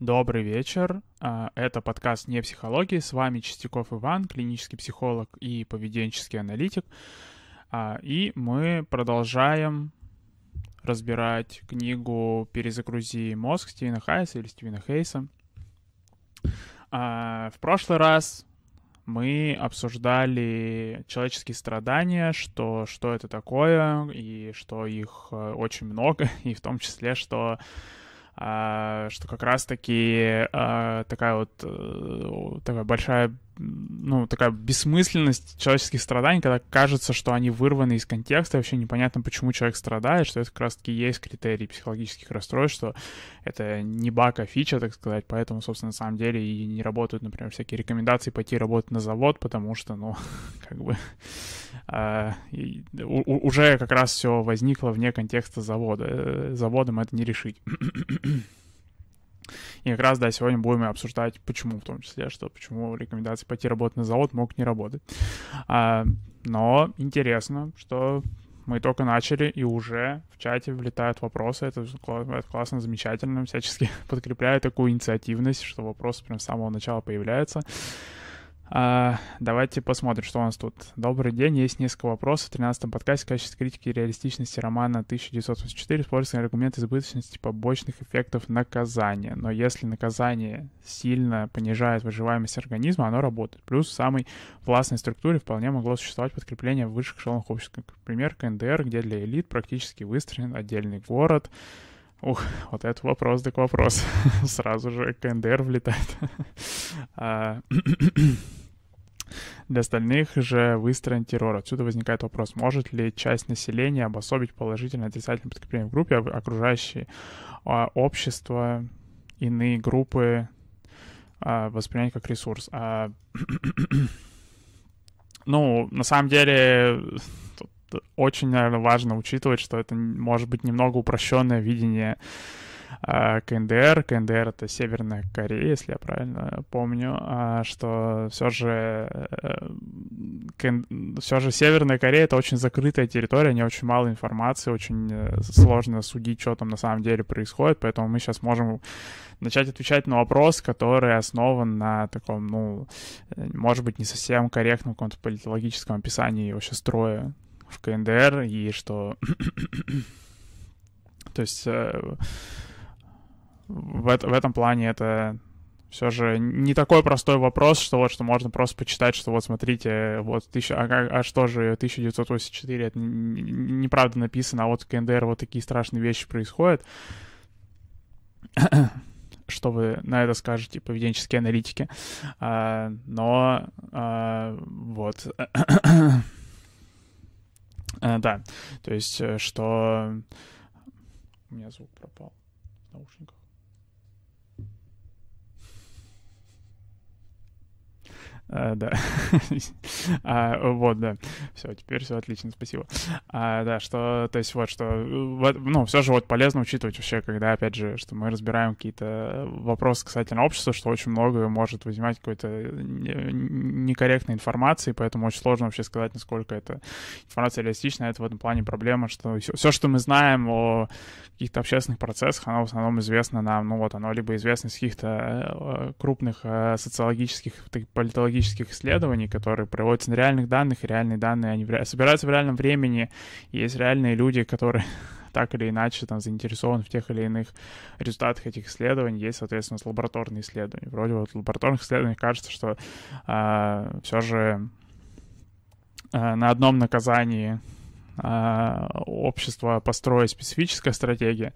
Добрый вечер. А, это подкаст «Не психологии». С вами Чистяков Иван, клинический психолог и поведенческий аналитик. А, и мы продолжаем разбирать книгу «Перезагрузи мозг» Стивена Хайса или Стивена Хейса. А, в прошлый раз мы обсуждали человеческие страдания, что, что это такое, и что их э, очень много, и в том числе, что что как раз-таки а, такая вот а, такая большая ну, такая бессмысленность человеческих страданий, когда кажется, что они вырваны из контекста, вообще непонятно, почему человек страдает, что это как раз-таки есть критерий психологических расстройств, что это не баг, а фича, так сказать, поэтому, собственно, на самом деле и не работают, например, всякие рекомендации пойти работать на завод, потому что, ну, как бы э, у, уже как раз все возникло вне контекста завода. Э, заводом это не решить. И как раз, да, сегодня будем обсуждать, почему в том числе, что почему рекомендации пойти работать на завод могут не работать. А, но интересно, что мы только начали, и уже в чате влетают вопросы. Это, это классно, замечательно. Всячески подкрепляю такую инициативность, что вопросы прям с самого начала появляются. А, давайте посмотрим, что у нас тут. Добрый день, есть несколько вопросов. В 13-м подкасте в качестве критики реалистичности романа 1984 используется аргумент избыточности побочных эффектов наказания. Но если наказание сильно понижает выживаемость организма, оно работает. Плюс в самой властной структуре вполне могло существовать подкрепление в высших эшелонах общества. Например, КНДР, где для элит практически выстроен отдельный город, Ух, вот это вопрос так вопрос. Сразу же КНДР влетает. А, для остальных же выстроен террор. Отсюда возникает вопрос, может ли часть населения обособить положительное отрицательное подкрепление в группе, а окружающее а, общество, иные группы а, воспринять как ресурс. Ну, на самом деле, очень, наверное, важно учитывать, что это может быть немного упрощенное видение а, КНДР. КНДР — это Северная Корея, если я правильно помню, а, что все же, э, все же Северная Корея — это очень закрытая территория, не очень мало информации, очень э, сложно судить, что там на самом деле происходит, поэтому мы сейчас можем начать отвечать на вопрос, который основан на таком, ну, э, может быть, не совсем корректном каком-то политологическом описании вообще строя в КНДР, и что... То есть в, в этом плане это все же не такой простой вопрос, что вот что можно просто почитать, что вот смотрите, вот тысяча, а, а что же 1984, это неправда написано, а вот в КНДР вот такие страшные вещи происходят. что вы на это скажете, поведенческие аналитики. А, но а, вот. а, да, то есть, э, что... У меня звук пропал в наушниках. А, да. а, вот, да. Все, теперь все отлично, спасибо. А, да, что, то есть вот, что, ну, все же вот полезно учитывать вообще, когда, опять же, что мы разбираем какие-то вопросы касательно общества, что очень много может возникать какой-то некорректной информации, поэтому очень сложно вообще сказать, насколько эта информация реалистична. Это в этом плане проблема, что все, что мы знаем о каких-то общественных процессах, оно в основном известно нам, ну вот, оно либо известно из каких-то э, крупных э, социологических, политологических социологических исследований, которые проводятся на реальных данных, и реальные данные, они собираются в реальном времени, и есть реальные люди, которые так или иначе там заинтересованы в тех или иных результатах этих исследований. Есть, соответственно, лабораторные исследования. Вроде вот в лабораторных исследованиях кажется, что э, а, все же э, на одном наказании э, общество построить специфическая стратегия,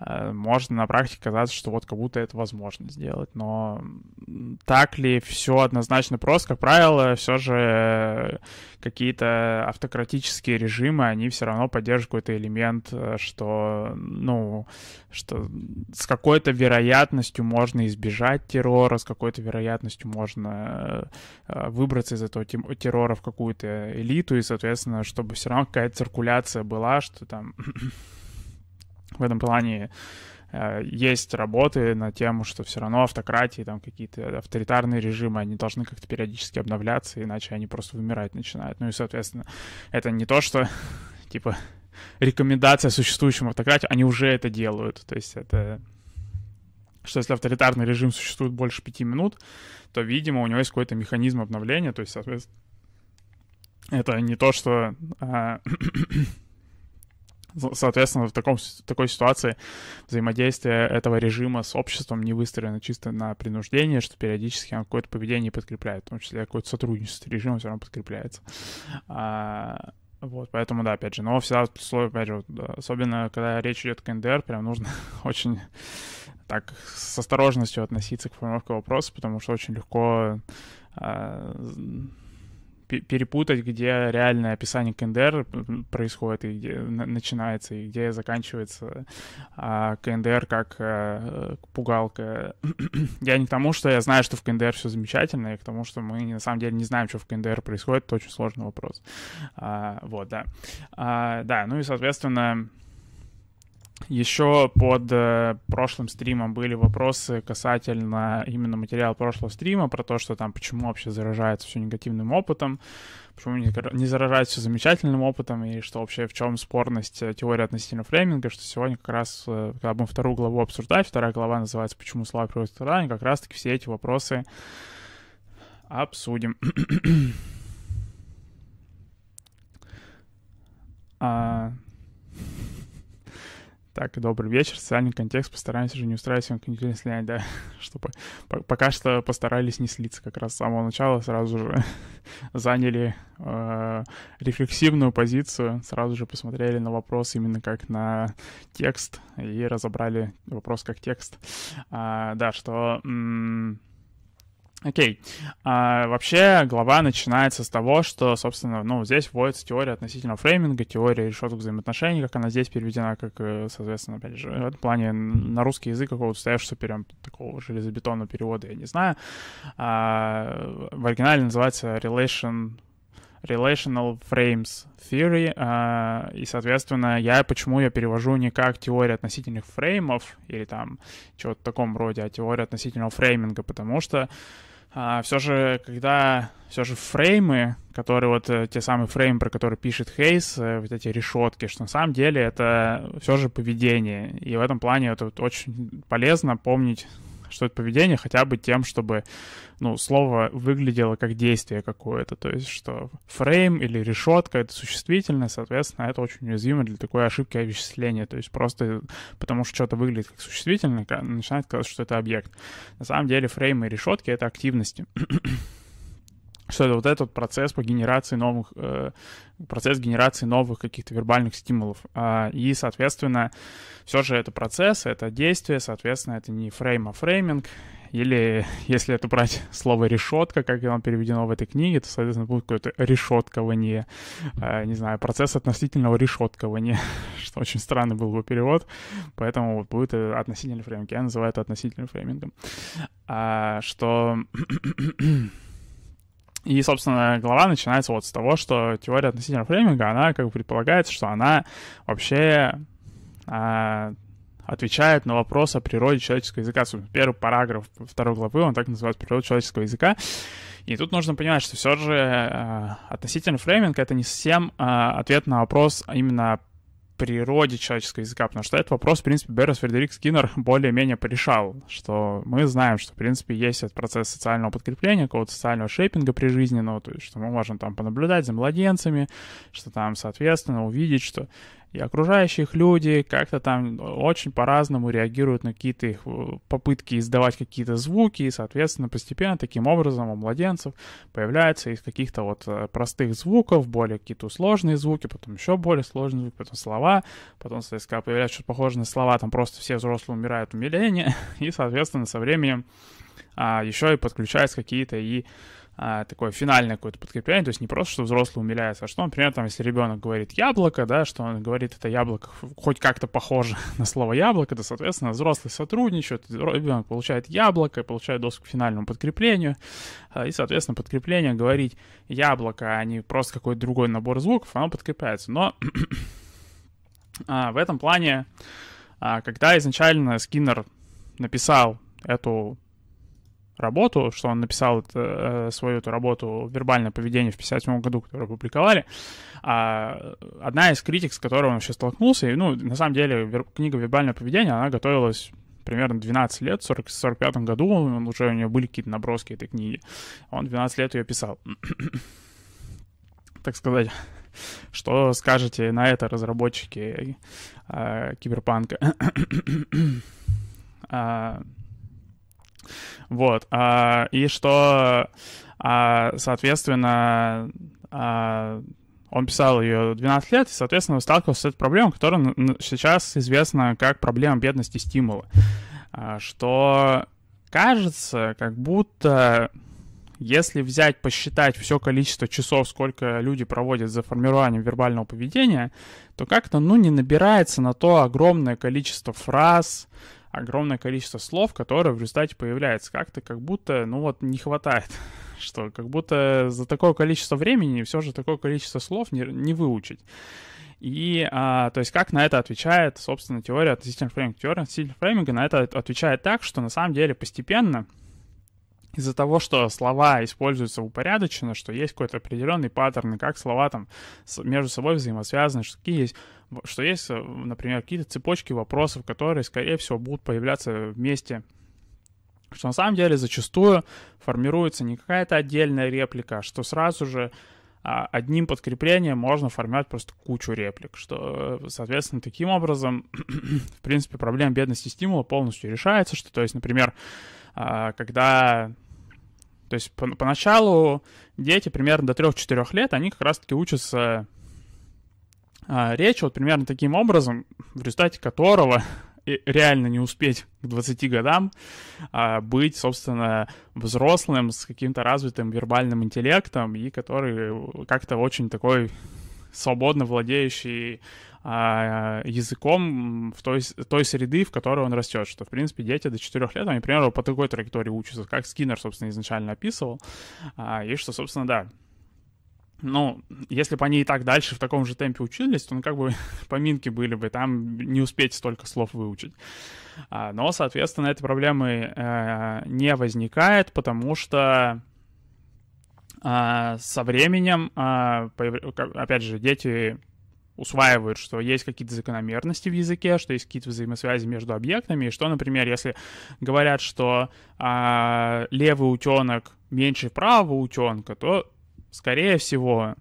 Э, можно на практике казаться, что вот как будто это возможно сделать. Но так ли все однозначно просто? Как правило, все же какие-то автократические режимы, они все равно поддерживают какой-то элемент, э, что, ну, что с какой-то вероятностью можно избежать террора, с какой-то вероятностью можно э, выбраться из этого террора в какую-то элиту, и, соответственно, чтобы все равно какая-то циркуляция была, что там в этом плане э, есть работы на тему, что все равно автократии, там какие-то авторитарные режимы, они должны как-то периодически обновляться, иначе они просто вымирать начинают. Ну и, соответственно, это не то, что, типа, рекомендация существующим автократии, они уже это делают. То есть это что если авторитарный режим существует больше пяти минут, то, видимо, у него есть какой-то механизм обновления, то есть, соответственно, это не то, что... Соответственно, в таком, такой ситуации взаимодействие этого режима с обществом не выстроено чисто на принуждение, что периодически он какое-то поведение подкрепляет, в том числе какое-то сотрудничество с режимом все равно подкрепляется. А, вот, поэтому, да, опять же, но всегда опять же, особенно когда речь идет о КНДР, прям нужно очень так с осторожностью относиться к формировке вопроса, потому что очень легко а, перепутать, где реальное описание КНДР происходит, и где начинается, и где заканчивается а, КНДР как а, пугалка. я не к тому, что я знаю, что в КНДР все замечательно, я к тому, что мы на самом деле не знаем, что в КНДР происходит, это очень сложный вопрос. А, вот, да. А, да, ну и, соответственно, еще под э, прошлым стримом были вопросы касательно именно материала прошлого стрима, про то, что там почему вообще заражается все негативным опытом, почему не, не заражается все замечательным опытом, и что вообще в чем спорность э, теории относительно фрейминга, что сегодня как раз, э, когда будем вторую главу обсуждать, вторая глава называется «Почему слова приводят к страданию», как раз-таки все эти вопросы обсудим. а, так, добрый вечер. Социальный контекст. Постараемся же не устраивать конъюнктурное слияние, да, чтобы пока что постарались не слиться как раз с самого начала, сразу же заняли э, рефлексивную позицию, сразу же посмотрели на вопрос именно как на текст и разобрали вопрос как текст. А, да, что... М- Окей. А, вообще глава начинается с того, что, собственно, ну, здесь вводится теория относительно фрейминга, теория решеток взаимоотношений, как она здесь переведена, как, э, соответственно, опять же, в этом плане на русский язык какого-то устоявшегося прям такого железобетонного перевода я не знаю. А, в оригинале называется relation Relational Frames Theory, uh, и, соответственно, я почему я перевожу не как теория относительных фреймов или там чего-то в таком роде, а теория относительного фрейминга, потому что а, все же, когда все же фреймы, которые вот э, те самые фреймы, про которые пишет Хейс, э, вот эти решетки, что на самом деле это все же поведение. И в этом плане это вот очень полезно помнить что это поведение хотя бы тем, чтобы, ну, слово выглядело как действие какое-то, то есть что фрейм или решетка — это существительное, соответственно, это очень уязвимо для такой ошибки овеществления, то есть просто потому что что-то выглядит как существительное, начинает казаться, что это объект. На самом деле фреймы и решетки — это активности что это вот этот процесс по генерации новых, э, процесс генерации новых каких-то вербальных стимулов. А, и, соответственно, все же это процесс, это действие, соответственно, это не фрейм, а фрейминг. Или, если это брать слово решетка, как оно переведено в этой книге, то, соответственно, будет какое-то решеткование, э, не знаю, процесс относительного решеткования, что очень странный был бы перевод, поэтому вот будет относительный фрейминг. Я называю это относительным фреймингом. А, что и, собственно, глава начинается вот с того, что теория относительного фрейминга, она как бы предполагает, что она вообще а, отвечает на вопрос о природе человеческого языка. Первый параграф второй главы, он так называется «Природа человеческого языка». И тут нужно понимать, что все же э, относительный фрейминг — это не совсем э, ответ на вопрос именно природе человеческого языка, потому что этот вопрос, в принципе, Беррес Фредерик Скиннер более-менее порешал, что мы знаем, что, в принципе, есть этот процесс социального подкрепления, какого-то социального шейпинга прижизненного, то есть, что мы можем там понаблюдать за младенцами, что там, соответственно, увидеть, что и окружающих люди как-то там очень по-разному реагируют на какие-то их э, попытки издавать какие-то звуки, и, соответственно, постепенно таким образом у младенцев появляются из каких-то вот э, простых звуков более какие-то сложные звуки, потом еще более сложные звуки, потом слова, потом, соответственно, появляются что-то похожее на слова, там просто все взрослые умирают умиление, и, соответственно, со временем а, еще и подключаются какие-то и а, такое финальное какое-то подкрепление, то есть не просто, что взрослый умиляется, а что, например, там, если ребенок говорит яблоко, да, что он говорит, это яблоко хоть как-то похоже на слово яблоко, то, соответственно, взрослый сотрудничает, ребенок получает яблоко, получает доступ к финальному подкреплению, а, и, соответственно, подкрепление говорить яблоко, а не просто какой-то другой набор звуков, оно подкрепляется. Но а, в этом плане, когда изначально Скиннер написал эту работу, что он написал это, свою эту работу «Вербальное поведение» в 57 году, которую опубликовали. А одна из критик, с которой он вообще столкнулся, и, ну, на самом деле, вер, книга «Вербальное поведение», она готовилась примерно 12 лет, в 40, 45 году, он уже у него были какие-то наброски этой книги. Он 12 лет ее писал. так сказать, что скажете на это разработчики э, киберпанка? Вот. А, и что, а, соответственно, а, он писал ее 12 лет, и, соответственно, сталкивался с этой проблемой, которая сейчас известна как проблема бедности стимула. А, что кажется, как будто если взять, посчитать все количество часов, сколько люди проводят за формированием вербального поведения, то как-то, ну, не набирается на то огромное количество фраз, огромное количество слов, которые в результате появляются. Как-то как будто, ну вот, не хватает. Что как будто за такое количество времени все же такое количество слов не, не выучить. И, а, то есть, как на это отвечает, собственно, теория относительного фрейминга? Теория относительного фрейминга на это отвечает так, что на самом деле постепенно из-за того, что слова используются упорядоченно, что есть какой-то определенный паттерн, как слова там между собой взаимосвязаны, что какие есть, что есть, э, например, какие-то цепочки вопросов, которые, скорее всего, будут появляться вместе. Что на самом деле зачастую формируется не какая-то отдельная реплика, а что сразу же а, одним подкреплением можно формировать просто кучу реплик, что, соответственно, таким образом, в принципе, проблема бедности стимула полностью решается, что, то есть, например, а, когда... То есть по поначалу дети примерно до 3-4 лет, они как раз-таки учатся речь вот примерно таким образом, в результате которого реально не успеть к 20 годам а, быть, собственно, взрослым с каким-то развитым вербальным интеллектом и который как-то очень такой свободно владеющий а, языком в той, той среды, в которой он растет, что, в принципе, дети до 4 лет, они примерно по такой траектории учатся, как Скиннер, собственно, изначально описывал, а, и что, собственно, да, ну, если бы они и так дальше в таком же темпе учились, то, ну, как бы поминки были бы, там не успеть столько слов выучить. А, но, соответственно, этой проблемы э, не возникает, потому что э, со временем, э, опять же, дети усваивают, что есть какие-то закономерности в языке, что есть какие-то взаимосвязи между объектами, и что, например, если говорят, что а, левый утенок меньше правого утенка, то, скорее всего,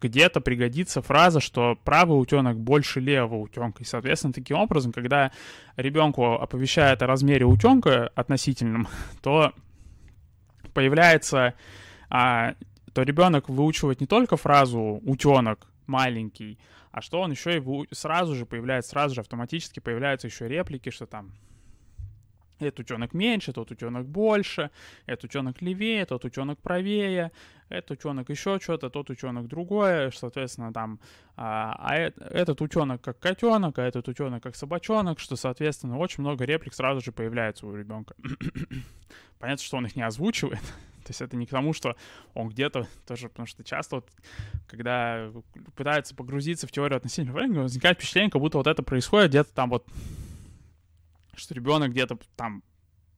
где-то пригодится фраза, что правый утенок больше левого утенка. И, соответственно, таким образом, когда ребенку оповещают о размере утенка относительном, то появляется, а, то ребенок выучивает не только фразу утенок маленький, а что он еще и сразу же появляется, сразу же автоматически появляются еще реплики, что там этот утенок меньше, тот утенок больше, этот утенок левее, тот утенок правее, этот утенок еще что-то, тот утенок другое, соответственно, там, а, а этот утенок как котенок, а этот утенок как собачонок, что, соответственно, очень много реплик сразу же появляется у ребенка. Понятно, что он их не озвучивает, то есть это не к тому, что он где-то тоже, потому что часто вот, когда пытаются погрузиться в теорию относительного времени, возникает впечатление, как будто вот это происходит где-то там вот, что ребенок где-то там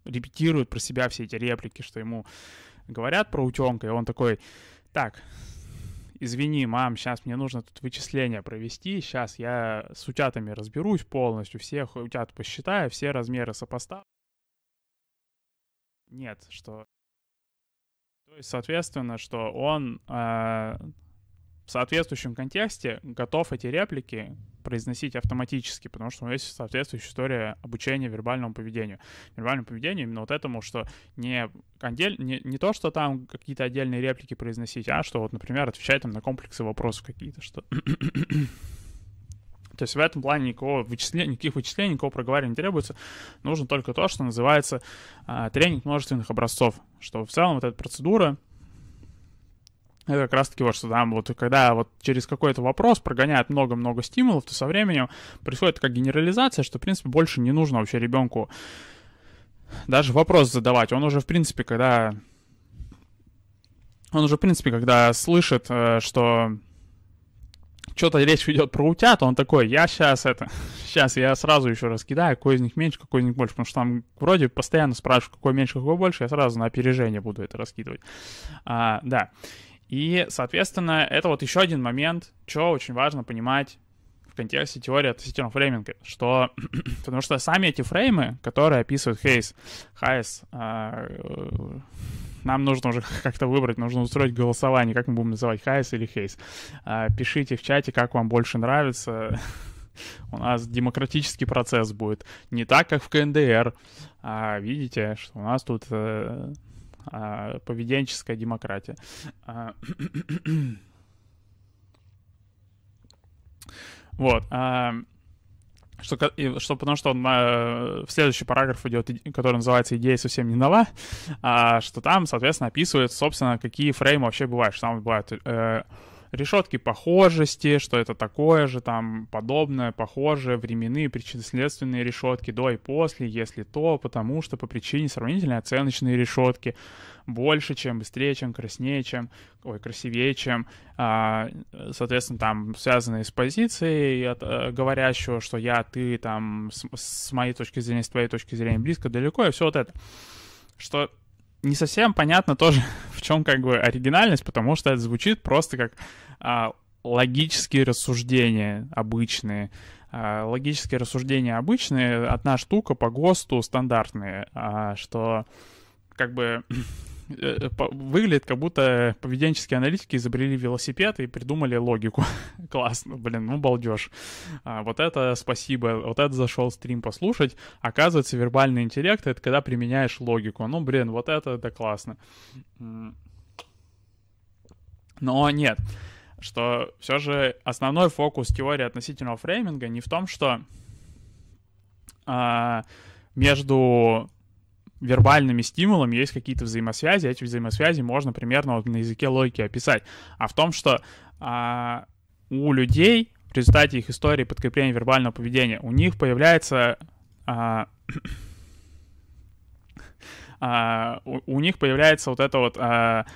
репетирует про себя все эти реплики, что ему говорят про утенка, и он такой, так, извини, мам, сейчас мне нужно тут вычисления провести, сейчас я с утятами разберусь полностью, всех утят посчитаю, все размеры сопоставлю. Нет, что то есть, соответственно, что он э, в соответствующем контексте готов эти реплики произносить автоматически, потому что у него есть соответствующая история обучения вербальному поведению. Вербальному поведению именно вот этому, что не, отдель, не, не то, что там какие-то отдельные реплики произносить, а что вот, например, отвечать там на комплексы вопросов какие-то, что... То есть в этом плане никакого вычисления, никаких вычислений, никакого проговаривания не требуется. Нужно только то, что называется а, тренинг множественных образцов. Что в целом вот эта процедура, это как раз-таки вот что там вот когда вот через какой-то вопрос прогоняют много-много стимулов, то со временем происходит такая генерализация, что, в принципе, больше не нужно вообще ребенку даже вопрос задавать. Он уже, в принципе, когда... Он уже, в принципе, когда слышит, э, что что-то речь идет про утят, он такой, я сейчас это, сейчас я сразу еще раз кидаю, какой из них меньше, какой из них больше, потому что там вроде постоянно спрашивают, какой меньше, какой больше, я сразу на опережение буду это раскидывать. А, да. И, соответственно, это вот еще один момент, что очень важно понимать в контексте теории относительного фрейминга, что потому что сами эти фреймы, которые описывают Хейс, Хайс, а, нам нужно уже как-то выбрать, нужно устроить голосование, как мы будем называть, Хайс или Хейс. А, пишите в чате, как вам больше нравится. У нас демократический процесс будет. Не так, как в КНДР. А видите, что у нас тут э, а, поведенческая демократия. А, вот. А, что, что, потому что он, э, в следующий параграф идет, который называется «Идея совсем не нова», а, что там, соответственно, описывает, собственно, какие фреймы вообще бывают. Что там бывают э, решетки похожести, что это такое же, там, подобное, похожее, временные причинно-следственные решетки до и после, если то, потому что по причине сравнительной оценочные решетки больше, чем быстрее, чем краснее, чем, ой, красивее, чем, а, соответственно, там, связанные с позицией от, а, говорящего, что я, ты, там, с, с моей точки зрения, с твоей точки зрения близко, далеко, и все вот это. Что не совсем понятно тоже, в чем как бы оригинальность, потому что это звучит просто как а, логические рассуждения обычные. А, логические рассуждения обычные, одна штука по ГОСТу стандартные, а, что как бы выглядит, как будто поведенческие аналитики изобрели велосипед и придумали логику. Классно, блин, ну балдеж. А, вот это спасибо, вот это зашел стрим послушать. Оказывается, вербальный интеллект — это когда применяешь логику. Ну, блин, вот это, это классно. Но нет, что все же основной фокус теории относительного фрейминга не в том, что а, между вербальными стимулами есть какие-то взаимосвязи, эти взаимосвязи можно примерно вот на языке логики описать. А в том, что а, у людей в результате их истории подкрепления вербального поведения у них появляется а, а, у, у них появляется вот это вот а,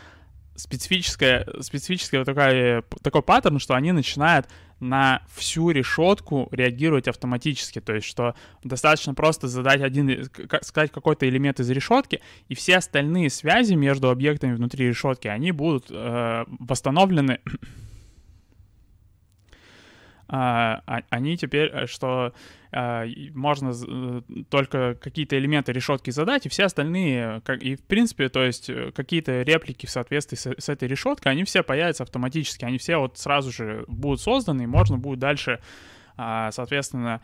специфическая, специфическая вот такая, такой паттерн, что они начинают на всю решетку реагировать автоматически. То есть, что достаточно просто задать один, сказать какой-то элемент из решетки, и все остальные связи между объектами внутри решетки, они будут э, восстановлены они теперь, э, что а, можно э, только какие-то элементы решетки задать, и все остальные, как, и в принципе, то есть э, какие-то реплики в соответствии с, с этой решеткой, они все появятся автоматически, они все вот сразу же будут созданы, и можно будет дальше, соответственно,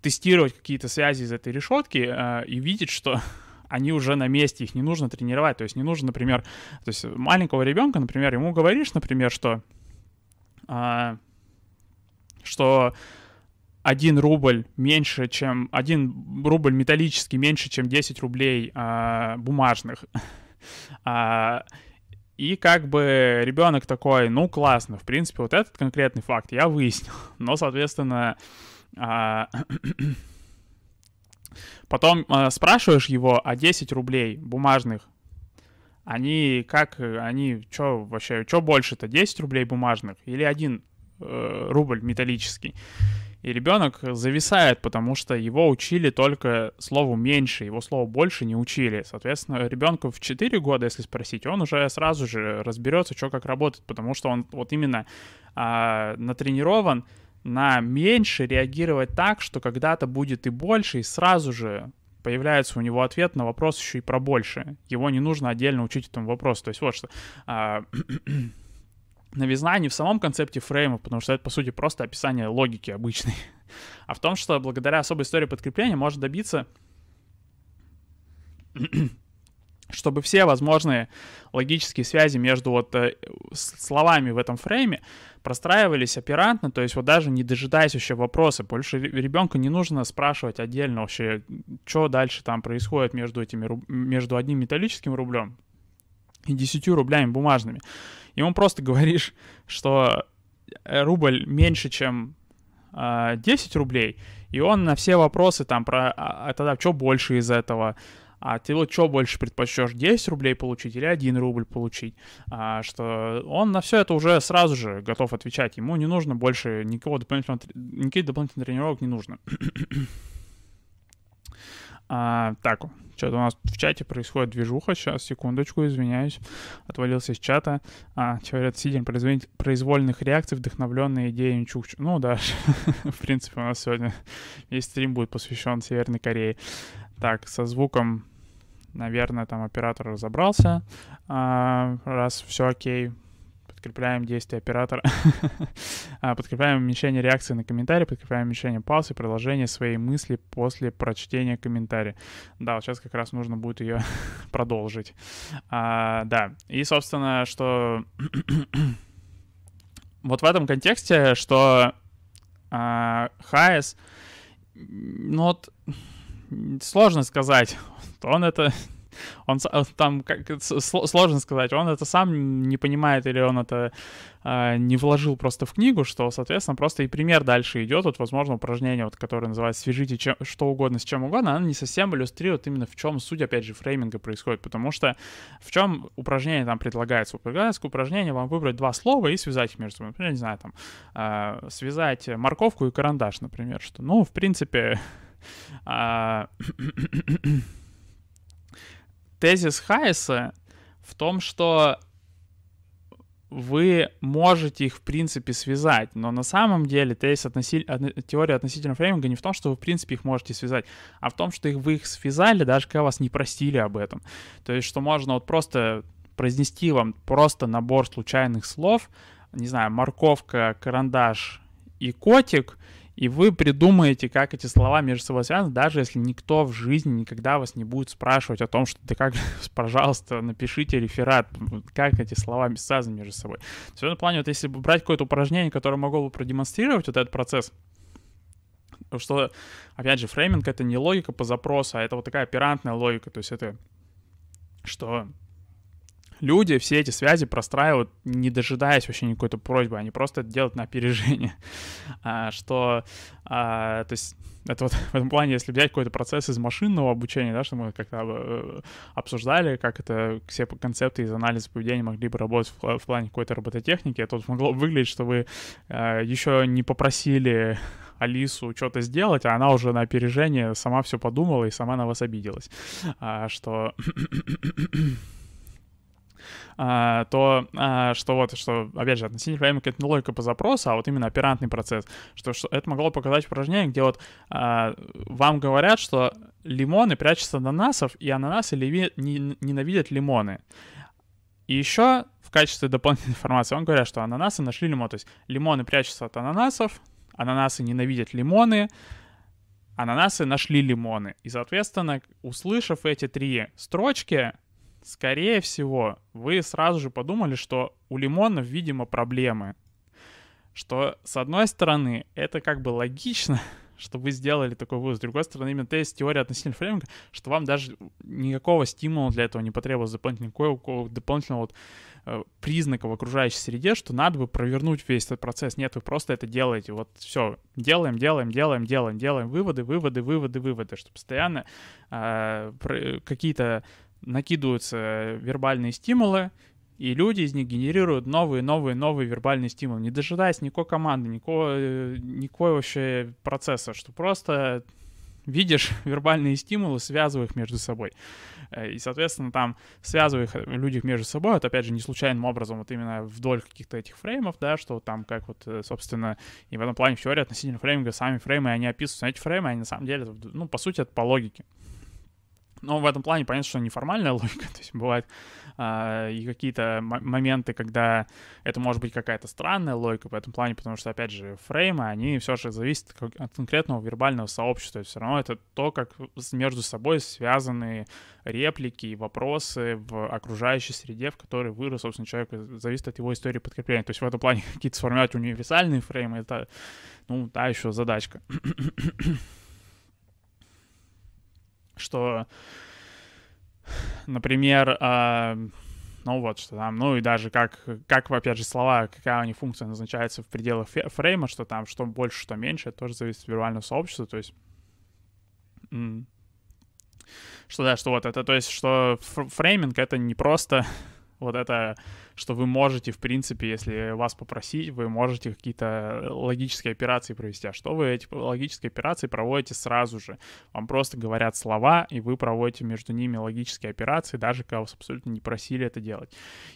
тестировать какие-то связи из этой решетки и видеть, что они уже на месте, их не нужно тренировать. То есть не нужно, например, то есть маленького ребенка, например, ему говоришь, например, что что один рубль меньше, чем... один рубль металлический меньше, чем 10 рублей а, бумажных. а, и как бы ребенок такой, ну классно, в принципе, вот этот конкретный факт я выяснил. Но, соответственно, а, потом а, спрашиваешь его, а 10 рублей бумажных, они как, они, что вообще, что больше-то, 10 рублей бумажных или один Э, рубль металлический. И ребенок зависает, потому что его учили только слову меньше, его слово больше не учили. Соответственно, ребенку в 4 года, если спросить, он уже сразу же разберется, что как работает, потому что он вот именно а, натренирован на меньше реагировать так, что когда-то будет и больше, и сразу же появляется у него ответ на вопрос еще и про больше. Его не нужно отдельно учить этому вопросу. То есть вот что. А, новизна не в самом концепте фрейма, потому что это, по сути, просто описание логики обычной, а в том, что благодаря особой истории подкрепления можно добиться, чтобы все возможные логические связи между вот э, словами в этом фрейме простраивались оперантно, то есть вот даже не дожидаясь вообще вопроса, больше ребенку не нужно спрашивать отдельно вообще, что дальше там происходит между этими, между одним металлическим рублем и десятью рублями бумажными. Ему просто говоришь, что э, рубль меньше, чем э, а, 10 рублей, и он на все вопросы там про, а, а тогда что больше из этого, а ты вот что больше предпочтешь, 10 рублей получить или 1 рубль получить, а, что он на все это уже сразу же готов отвечать, ему не нужно больше никакого дополнительного, никаких дополнительных тренировок не нужно. А, так, что-то у нас в чате происходит движуха. Сейчас, секундочку, извиняюсь. Отвалился из чата. А, говорят, сидим произвольных реакций, вдохновленные идеями Чукчу. Ну да, в принципе, у нас сегодня весь стрим будет посвящен Северной Корее. Так, со звуком, наверное, там оператор разобрался. А, раз все окей, подкрепляем действия оператора, а, подкрепляем уменьшение реакции на комментарий, подкрепляем уменьшение пауз и продолжение своей мысли после прочтения комментария. Да, вот сейчас как раз нужно будет ее продолжить. А, да, и, собственно, что вот в этом контексте, что а, ну вот, сложно сказать, он это он там как, сложно сказать, он это сам не понимает или он это э, не вложил просто в книгу, что, соответственно, просто и пример дальше идет. Вот, возможно, упражнение, вот, которое называется «Свяжите чем, что угодно с чем угодно», оно не совсем иллюстрирует именно в чем суть, опять же, фрейминга происходит, потому что в чем упражнение там предлагается? Предлагается упражнение вам выбрать два слова и связать их между собой. Например, не знаю, там, э, связать морковку и карандаш, например, что, ну, в принципе, э, тезис Хайеса в том, что вы можете их, в принципе, связать, но на самом деле тезис относи... теория относительного фрейминга не в том, что вы, в принципе, их можете связать, а в том, что их, вы их связали, даже когда вас не простили об этом. То есть, что можно вот просто произнести вам просто набор случайных слов, не знаю, морковка, карандаш и котик, и вы придумаете, как эти слова между собой связаны, даже если никто в жизни никогда вас не будет спрашивать о том, что ты как, пожалуйста, напишите реферат, как эти слова связаны между собой. В этом плане, вот если брать какое-то упражнение, которое могло бы продемонстрировать вот этот процесс, что, опять же, фрейминг — это не логика по запросу, а это вот такая оперантная логика, то есть это что люди все эти связи простраивают, не дожидаясь вообще никакой то просьбы, они просто это делают на опережение. А, что, а, то есть, это вот в этом плане, если взять какой-то процесс из машинного обучения, да, что мы как-то э, обсуждали, как это все концепты из анализа поведения могли бы работать в, в плане какой-то робототехники, это вот могло выглядеть, что вы э, еще не попросили Алису что-то сделать, а она уже на опережение сама все подумала и сама на вас обиделась. А, что а, то а, что вот, что, опять же, относительно это не логика по запросу, а вот именно оперантный процесс, что, что это могло показать упражнение, где вот а, вам говорят, что лимоны прячутся ананасов, и ананасы леви, не, ненавидят лимоны. И еще в качестве дополнительной информации вам говорят, что ананасы нашли лимон, то есть лимоны прячутся от ананасов, ананасы ненавидят лимоны, ананасы нашли лимоны. И, соответственно, услышав эти три строчки, скорее всего, вы сразу же подумали, что у лимонов, видимо, проблемы. Что, с одной стороны, это как бы логично, что вы сделали такой вывод. С другой стороны, именно есть теория относительного фрейминга, что вам даже никакого стимула для этого не потребовалось дополнительного, никакого дополнительного вот, э, признака в окружающей среде, что надо бы провернуть весь этот процесс. Нет, вы просто это делаете. Вот все, делаем, делаем, делаем, делаем, делаем выводы, выводы, выводы, выводы, что постоянно э, какие-то накидываются вербальные стимулы, и люди из них генерируют новые, новые, новые вербальные стимулы, не дожидаясь никакой команды, никакого, никакой вообще процесса, что просто видишь вербальные стимулы, связывая их между собой. Э, и, соответственно, там, связывая их, люди между собой, вот опять же, не случайным образом, вот именно вдоль каких-то этих фреймов, да, что там, как вот, э, собственно, и в этом плане в теории относительно фрейминга сами фреймы, они описываются, эти фреймы, они на самом деле, ну, по сути, это по логике. Но в этом плане понятно, что неформальная логика, то есть бывает а, и какие-то моменты, когда это может быть какая-то странная логика в этом плане, потому что, опять же, фреймы, они все же зависят от конкретного вербального сообщества, все равно это то, как между собой связаны реплики и вопросы в окружающей среде, в которой вырос, собственно, человек, зависит от его истории подкрепления. То есть в этом плане какие-то сформировать универсальные фреймы, это, ну, та еще задачка что, например, э, ну вот, что там, ну и даже как, как, опять же, слова, какая у них функция назначается в пределах фрейма, что там, что больше, что меньше, это тоже зависит от виртуального сообщества, то есть... Что да, что вот это, то есть, что фрейминг — это не просто вот это, что вы можете, в принципе, если вас попросить, вы можете какие-то логические операции провести. А что вы эти логические операции проводите сразу же? Вам просто говорят слова, и вы проводите между ними логические операции, даже когда вас абсолютно не просили это делать.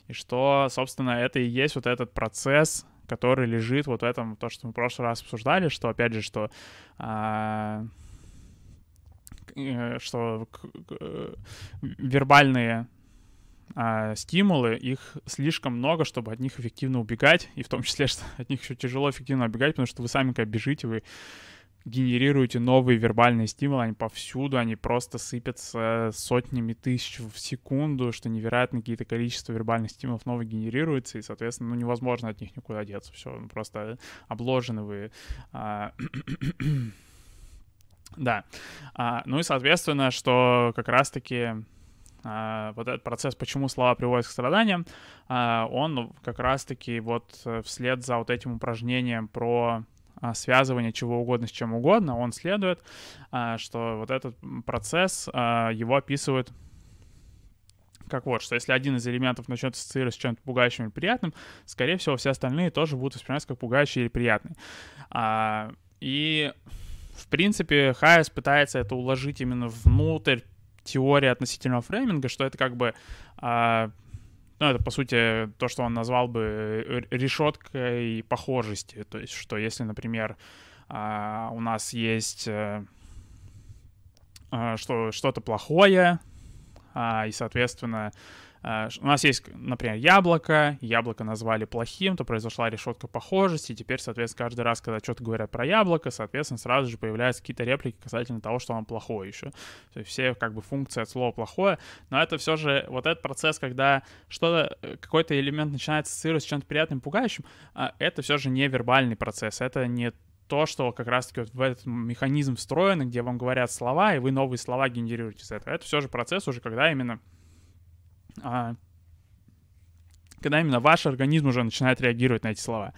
И что, собственно, это и есть вот этот процесс, который лежит вот в этом, то, что мы в прошлый раз обсуждали, что, опять же, что а, э, что э, вербальные а, стимулы, их слишком много, чтобы от них эффективно убегать, и в том числе, что от них еще тяжело эффективно убегать, потому что вы сами когда бежите, вы генерируете новые вербальные стимулы, они повсюду, они просто сыпятся сотнями тысяч в секунду, что невероятно какие-то количество вербальных стимулов новых генерируется, и, соответственно, ну, невозможно от них никуда деться, все, ну, просто обложены вы. А, да. А, ну и, соответственно, что как раз-таки вот этот процесс, почему слова приводят к страданиям, а, он как раз-таки вот э, вслед за вот этим упражнением про а, связывание чего угодно с чем угодно, он следует, что вот этот процесс, его описывают как вот, что если один из элементов начнет ассоциироваться с чем-то пугающим или приятным, скорее всего, все остальные тоже будут восприниматься как пугающие или приятные. И, в принципе, Хайес пытается это уложить именно внутрь теория относительного фрейминга, что это как бы, а, ну, это, по сути, то, что он назвал бы решеткой похожести. То есть, что если, например, а, у нас есть а, что, что-то плохое, а, и, соответственно, у нас есть, например, яблоко, яблоко назвали плохим, то произошла решетка похожести, и теперь, соответственно, каждый раз, когда что-то говорят про яблоко, соответственно, сразу же появляются какие-то реплики касательно того, что оно плохое еще. То есть все как бы функции от слова плохое, но это все же вот этот процесс, когда что-то, э, какой-то элемент начинает ассоциировать с чем-то приятным, пугающим, а, это все же не вербальный процесс, это не то, что как раз-таки вот в этот механизм встроен, где вам говорят слова, и вы новые слова генерируете из этого. Это все же процесс уже, когда именно а, когда именно ваш организм уже начинает реагировать на эти слова.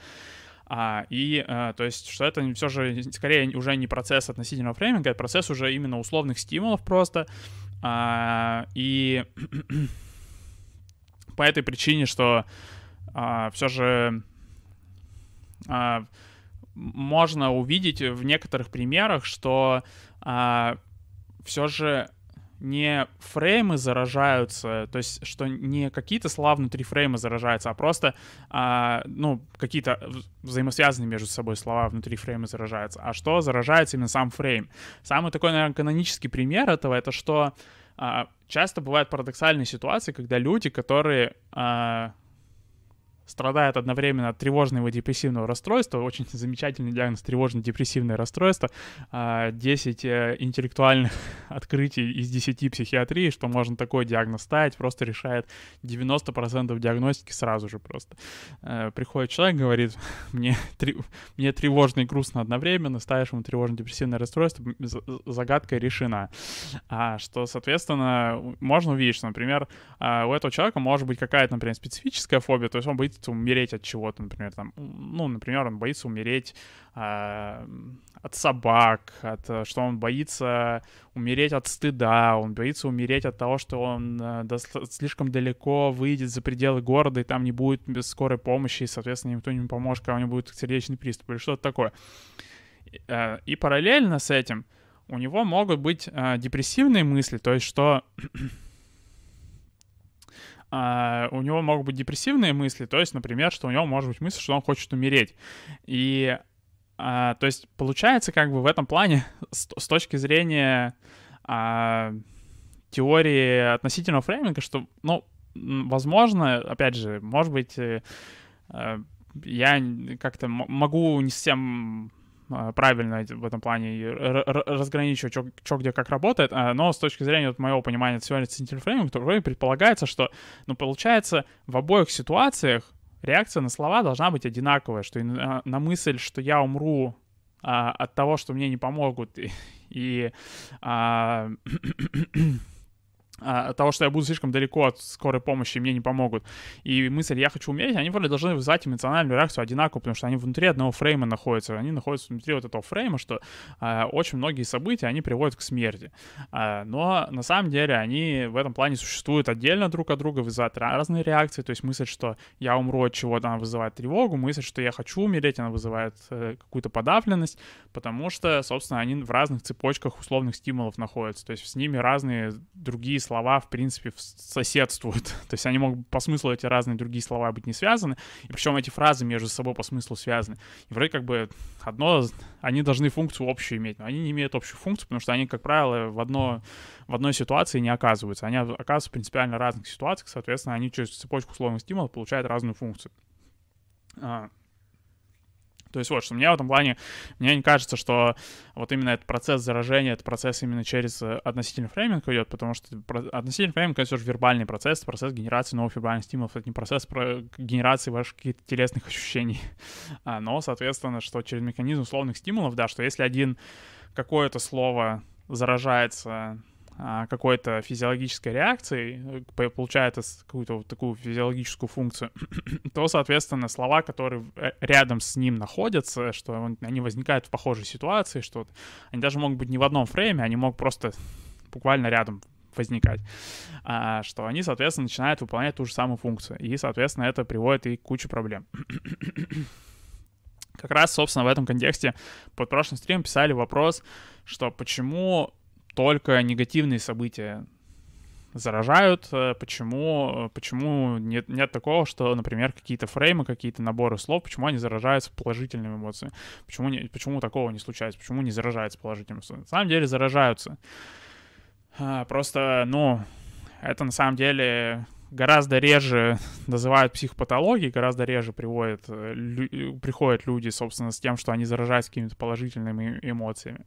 А, и, а, то есть, что это все же скорее уже не процесс относительного фрейминга, это процесс уже именно условных стимулов просто. А, и по этой причине, что а, все же а, можно увидеть в некоторых примерах, что а, все же не фреймы заражаются, то есть что не какие-то слова внутри фрейма заражаются, а просто, а, ну, какие-то взаимосвязанные между собой слова внутри фрейма заражаются, а что заражается именно сам фрейм. Самый такой, наверное, канонический пример этого, это что а, часто бывают парадоксальные ситуации, когда люди, которые а, страдает одновременно от тревожного и депрессивного расстройства. Очень замечательный диагноз тревожно-депрессивное расстройство. 10 а, э, интеллектуальных открытий из 10 психиатрии, что можно такой диагноз ставить, просто решает 90% диагностики сразу же просто. Э, приходит человек, говорит, мне, мне тревожно и грустно одновременно, ставишь ему тревожно-депрессивное расстройство, загадка решена. А что, соответственно, можно увидеть, что, например, а, у этого человека может быть какая-то, например, специфическая фобия, то есть он боится боится умереть от чего-то, например, там, ну, например, он боится умереть э, от собак, от, э, что он боится умереть от стыда, он боится умереть от того, что он э, до, слишком далеко выйдет за пределы города, и там не будет без скорой помощи, и, соответственно, никто не поможет, когда у него будет сердечный приступ или что-то такое. Э, и параллельно с этим у него могут быть э, депрессивные мысли, то есть что а, у него могут быть депрессивные мысли, то есть, например, что у него может быть мысль, что он хочет умереть. И, а, то есть, получается, как бы в этом плане, с, точки зрения а, теории относительного фрейминга, что, ну, возможно, опять же, может быть, э, я как-то могу не совсем правильно в этом плане разграничивать, что где как работает, а, но с точки зрения вот моего понимания теории центильфрейминга, то вроде предполагается, что, ну, получается, в обоих ситуациях реакция на слова должна быть одинаковая, что на, на мысль, что я умру а, от того, что мне не помогут, и, и а, от того, что я буду слишком далеко от скорой помощи, мне не помогут. И мысль «я хочу умереть», они вроде должны вызвать эмоциональную реакцию одинаково, потому что они внутри одного фрейма находятся. Они находятся внутри вот этого фрейма, что э, очень многие события, они приводят к смерти. Э, но на самом деле они в этом плане существуют отдельно друг от друга, вызывают разные реакции. То есть мысль, что я умру от чего-то, она вызывает тревогу. Мысль, что я хочу умереть, она вызывает э, какую-то подавленность, потому что, собственно, они в разных цепочках условных стимулов находятся. То есть с ними разные другие слова, в принципе, соседствуют. То есть они могут по смыслу эти разные другие слова быть не связаны, и причем эти фразы между собой по смыслу связаны. И вроде как бы одно, они должны функцию общую иметь, но они не имеют общую функцию, потому что они, как правило, в, одно, в одной ситуации не оказываются. Они оказываются в принципиально разных ситуациях, соответственно, они через цепочку условных стимулов получают разную функцию. То есть вот, что мне в этом плане, мне не кажется, что вот именно этот процесс заражения, этот процесс именно через э, относительный фрейминг идет, потому что относительный фрейминг, это все же вербальный процесс, процесс генерации новых вербальных стимулов, это не процесс про генерации ваших каких-то телесных ощущений. А, но, соответственно, что через механизм условных стимулов, да, что если один какое-то слово заражается какой-то физиологической реакцией, э, получает какую-то вот такую физиологическую функцию, то, соответственно, слова, которые э, рядом с ним находятся, что они возникают в похожей ситуации, что они даже могут быть не в одном фрейме, они могут просто буквально рядом возникать, а, что они, соответственно, начинают выполнять ту же самую функцию. И, соответственно, это приводит и к куче проблем. Как раз, собственно, в этом контексте под прошлым стримом писали вопрос, что почему только негативные события заражают, э, почему, э, почему нет, нет такого, что, например, какие-то фреймы, какие-то наборы слов, почему они заражаются положительными эмоциями, почему, не, почему такого не случается, почему не заражаются положительными эмоциями. На самом деле заражаются. А, просто, ну, это на самом деле гораздо реже называют психопатологией, гораздо реже приводят, э, лю, приходят люди, собственно, с тем, что они заражаются какими-то положительными эмоциями.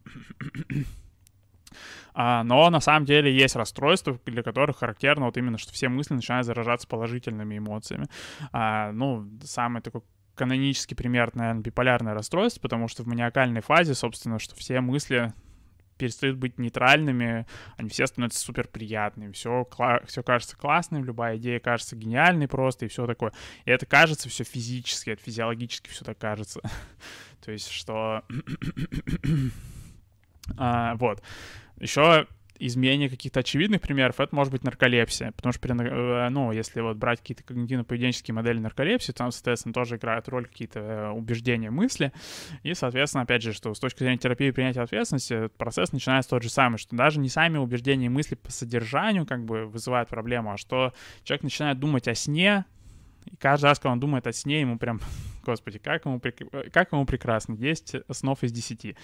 А, но на самом деле есть расстройства, для которых характерно вот именно, что все мысли начинают заражаться положительными эмоциями. А, ну, самый такой канонический пример, наверное, биполярное расстройство, потому что в маниакальной фазе, собственно, что все мысли перестают быть нейтральными, они все становятся супер приятными, все, все кажется классным, любая идея кажется гениальной просто и все такое. И это кажется все физически, это физиологически все так кажется. То есть, что... а, вот. Еще из менее каких-то очевидных примеров это может быть нарколепсия, потому что, при, э, ну, если вот брать какие-то когнитивно-поведенческие модели нарколепсии, там, соответственно, тоже играют роль какие-то э, убеждения, мысли, и, соответственно, опять же, что с точки зрения терапии принятия ответственности процесс начинается тот же самый, что даже не сами убеждения и мысли по содержанию как бы вызывают проблему, а что человек начинает думать о сне, и каждый раз, когда он думает о сне, ему прям, господи, как ему, как ему прекрасно, 10 снов из 10.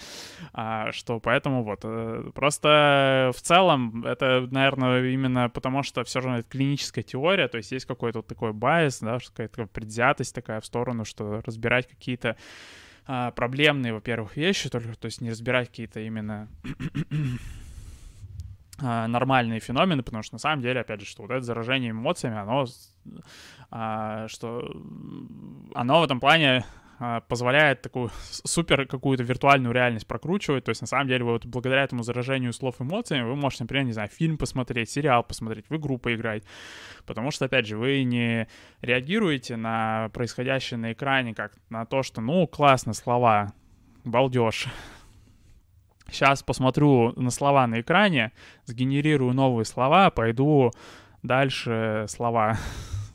А, что поэтому вот, э, просто в целом это, наверное, именно потому, что все равно это клиническая теория, то есть есть какой-то вот такой байс, да, какая-то предвзятость такая в сторону, что разбирать какие-то а, проблемные, во-первых, вещи, только, то есть не разбирать какие-то именно нормальные феномены, потому что на самом деле, опять же, что вот это заражение эмоциями, оно, а, что оно в этом плане а, позволяет такую супер какую-то виртуальную реальность прокручивать. То есть, на самом деле, вы вот благодаря этому заражению слов эмоциями вы можете, например, не знаю, фильм посмотреть, сериал посмотреть, в игру поиграть. Потому что, опять же, вы не реагируете на происходящее на экране как на то, что, ну, классно, слова, балдеж, Сейчас посмотрю на слова на экране, сгенерирую новые слова, пойду дальше слова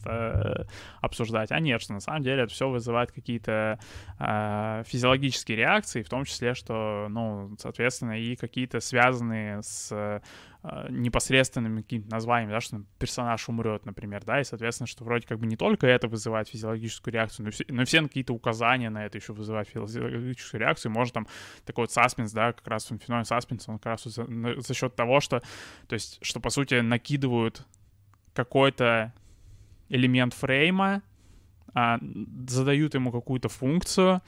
э, обсуждать. А нет, что на самом деле это все вызывает какие-то э, физиологические реакции, в том числе, что, ну, соответственно, и какие-то связанные с э, непосредственными какими-то названиями, да, что персонаж умрет, например, да, и, соответственно, что вроде как бы не только это вызывает физиологическую реакцию, но, все, но все какие-то указания на это еще вызывают физиологическую реакцию. Может там такой вот саспенс, да, как раз феномен саспенс, он как раз за, за счет того, что, то есть, что, по сути, накидывают какой-то элемент фрейма, а, задают ему какую-то функцию,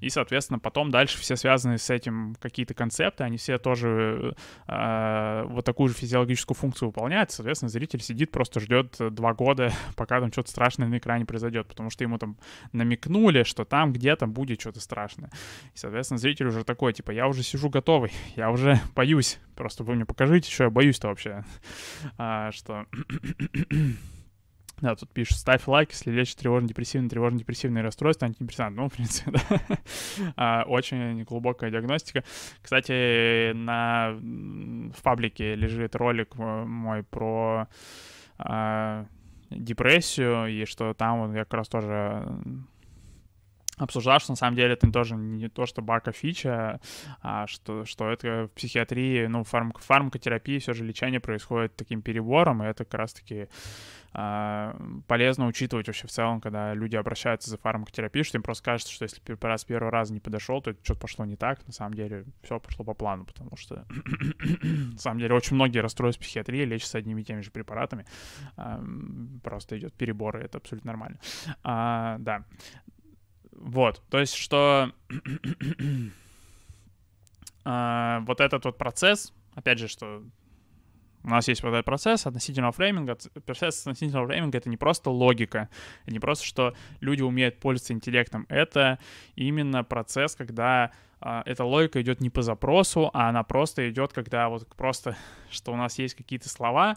и, соответственно, потом дальше все связанные с этим какие-то концепты, они все тоже а, вот такую же физиологическую функцию выполняют, соответственно, зритель сидит, просто ждет два года, пока там что-то страшное на экране произойдет, потому что ему там намекнули, что там где-то будет что-то страшное. И, соответственно, зритель уже такой, типа, я уже сижу готовый, я уже боюсь, просто вы мне покажите, что я боюсь-то вообще, а, что да, тут пишут, ставь лайк, если лечит тревожно-депрессивное, тревожно-депрессивное расстройство, антидепрессант. Ну, в принципе, да. а, очень глубокая диагностика. Кстати, на, в паблике лежит ролик мой про а, депрессию, и что там вот я как раз тоже обсуждал, что на самом деле это тоже не то, что бака фича, а что, что это в психиатрии, ну, фарм, фармакотерапии все же лечение происходит таким перебором, и это как раз-таки полезно учитывать вообще в целом, когда люди обращаются за фармакотерапией, что им просто кажется, что если препарат с первого раза не подошел, то что-то пошло не так. На самом деле все пошло по плану, потому что на самом деле очень многие расстройства психиатрии лечатся одними и теми же препаратами. А, просто идет перебор, и это абсолютно нормально. А, да. Вот, то есть, что а, вот этот вот процесс, опять же, что у нас есть вот этот процесс относительного фрейминга. Процесс относительного фрейминга — это не просто логика, это не просто, что люди умеют пользоваться интеллектом. Это именно процесс, когда а, эта логика идет не по запросу, а она просто идет, когда вот просто, что у нас есть какие-то слова,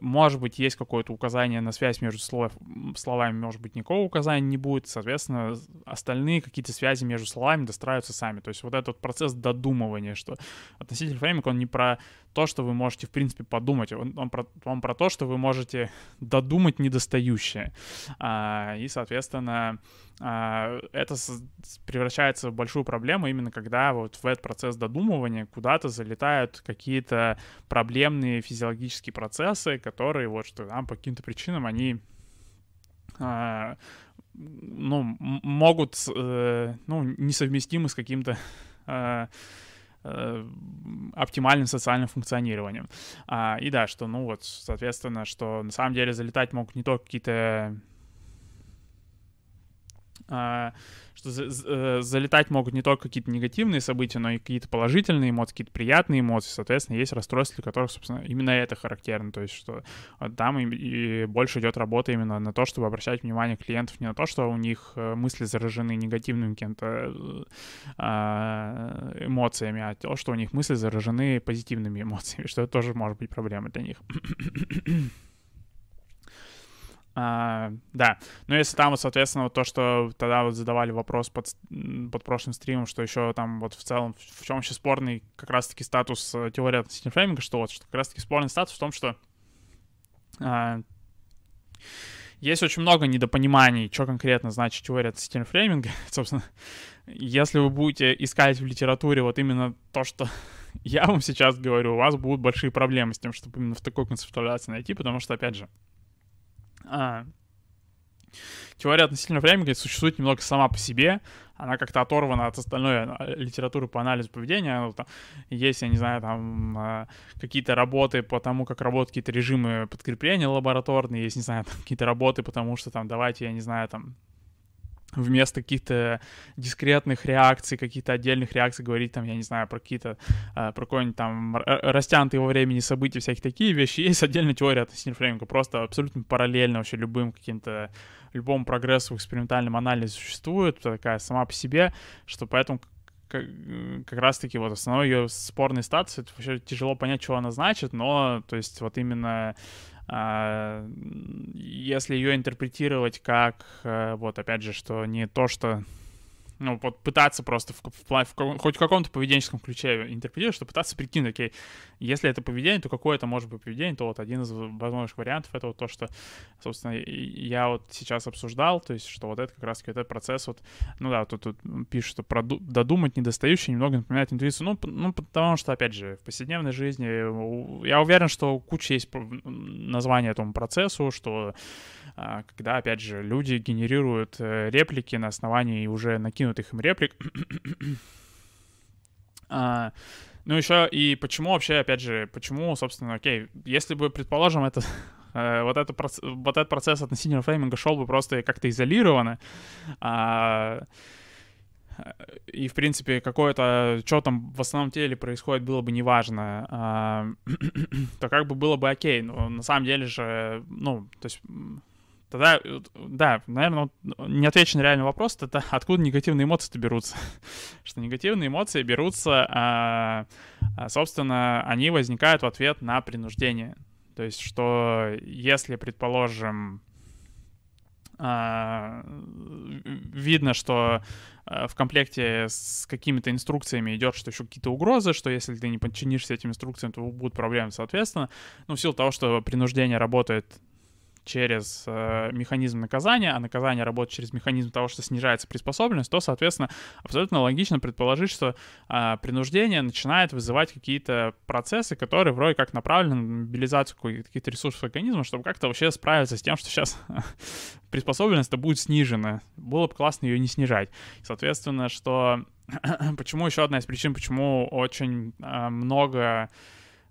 может быть, есть какое-то указание на связь между слов, словами, может быть, никакого указания не будет, соответственно, остальные какие-то связи между словами достраиваются сами. То есть вот этот процесс додумывания, что относитель фрейминг, он не про то, что вы можете, в принципе, подумать, он, он, про, он про то, что вы можете додумать недостающее. А, и, соответственно, это превращается в большую проблему именно когда вот в этот процесс додумывания куда-то залетают какие-то проблемные физиологические процессы, которые вот что там по каким-то причинам они а, ну, могут, э, ну, несовместимы с каким-то э, э, оптимальным социальным функционированием. А, и да, что, ну вот, соответственно, что на самом деле залетать могут не только какие-то а, что э, залетать могут не только какие-то негативные события, но и какие-то положительные эмоции, какие-то приятные эмоции. Соответственно, есть расстройства, для которых, собственно, именно это характерно. То есть, что там и, больше идет работа именно на то, чтобы обращать внимание клиентов не на то, что у них э, мысли заражены негативными какими-то а, эмоциями, а то, что у них мысли заражены позитивными эмоциями, что это тоже может быть проблемой для них. А, да, но если там соответственно, вот то, что тогда вот задавали вопрос под, под прошлым стримом, что еще там вот в целом, в чем вообще спорный как раз-таки статус э, теории относительно фрейминга, что вот, что как раз-таки спорный статус в том, что а, есть очень много недопониманий, что конкретно значит теория относительно фрейминга. Собственно, если вы будете искать в литературе вот именно то, что я вам сейчас говорю, у вас будут большие проблемы с тем, чтобы именно в такой концептуализации найти, потому что, опять же, а, теория относительного времени существует немного сама по себе, она как-то оторвана от остальной а, литературы по анализу поведения. Ну, там, есть, я не знаю, там а, какие-то работы по тому, как работают какие-то режимы подкрепления лабораторные, есть, не знаю, там, какие-то работы, потому что там давайте, я не знаю, там вместо каких-то дискретных реакций, каких-то отдельных реакций говорить, там, я не знаю, про какие-то, э, про какой-нибудь там растянутые во времени события, всякие такие вещи. Есть отдельная теория относительно фрейминга, просто абсолютно параллельно вообще любым каким-то, любому прогрессу в экспериментальном анализе существует, такая сама по себе, что поэтому как, как раз-таки вот основной ее спорный статус, это вообще тяжело понять, что она значит, но, то есть, вот именно а, если ее интерпретировать как, э, вот опять же, что не то, что ну, вот пытаться просто в, в, в, в хоть в каком-то поведенческом ключе интерпретировать, что пытаться прикинуть, окей, если это поведение, то какое это может быть поведение, то вот один из возможных вариантов это вот то, что, собственно, я вот сейчас обсуждал, то есть, что вот это как раз этот процесс вот, ну да, тут, тут пишут, что проду- додумать недостающее немного напоминает интуицию, ну, ну, потому что, опять же, в повседневной жизни я уверен, что куча есть названия этому процессу, что а, когда, опять же, люди генерируют э, реплики на основании уже накинутых им реплик. а, ну, еще и почему вообще, опять же, почему, собственно, окей, если бы, предположим, это э, вот, это, вот этот процесс относительно фрейминга шел бы просто как-то изолированно, а, и, в принципе, какое-то, что там в основном теле происходит, было бы неважно, а, то как бы было бы окей. Но на самом деле же, ну, то есть Тогда, да, наверное, не отвечу на реальный вопрос, это откуда негативные эмоции-то берутся? что негативные эмоции берутся, а, а, собственно, они возникают в ответ на принуждение. То есть, что если, предположим, а, видно, что в комплекте с какими-то инструкциями идет, что еще какие-то угрозы, что если ты не подчинишься этим инструкциям, то будут проблемы, соответственно. Ну, в силу того, что принуждение работает через э, механизм наказания, а наказание работает через механизм того, что снижается приспособленность, то, соответственно, абсолютно логично предположить, что э, принуждение начинает вызывать какие-то процессы, которые вроде как направлены на мобилизацию каких-то ресурсов организма, чтобы как-то вообще справиться с тем, что сейчас приспособленность-то будет снижена. Было бы классно ее не снижать. Соответственно, что... почему еще одна из причин, почему очень э, много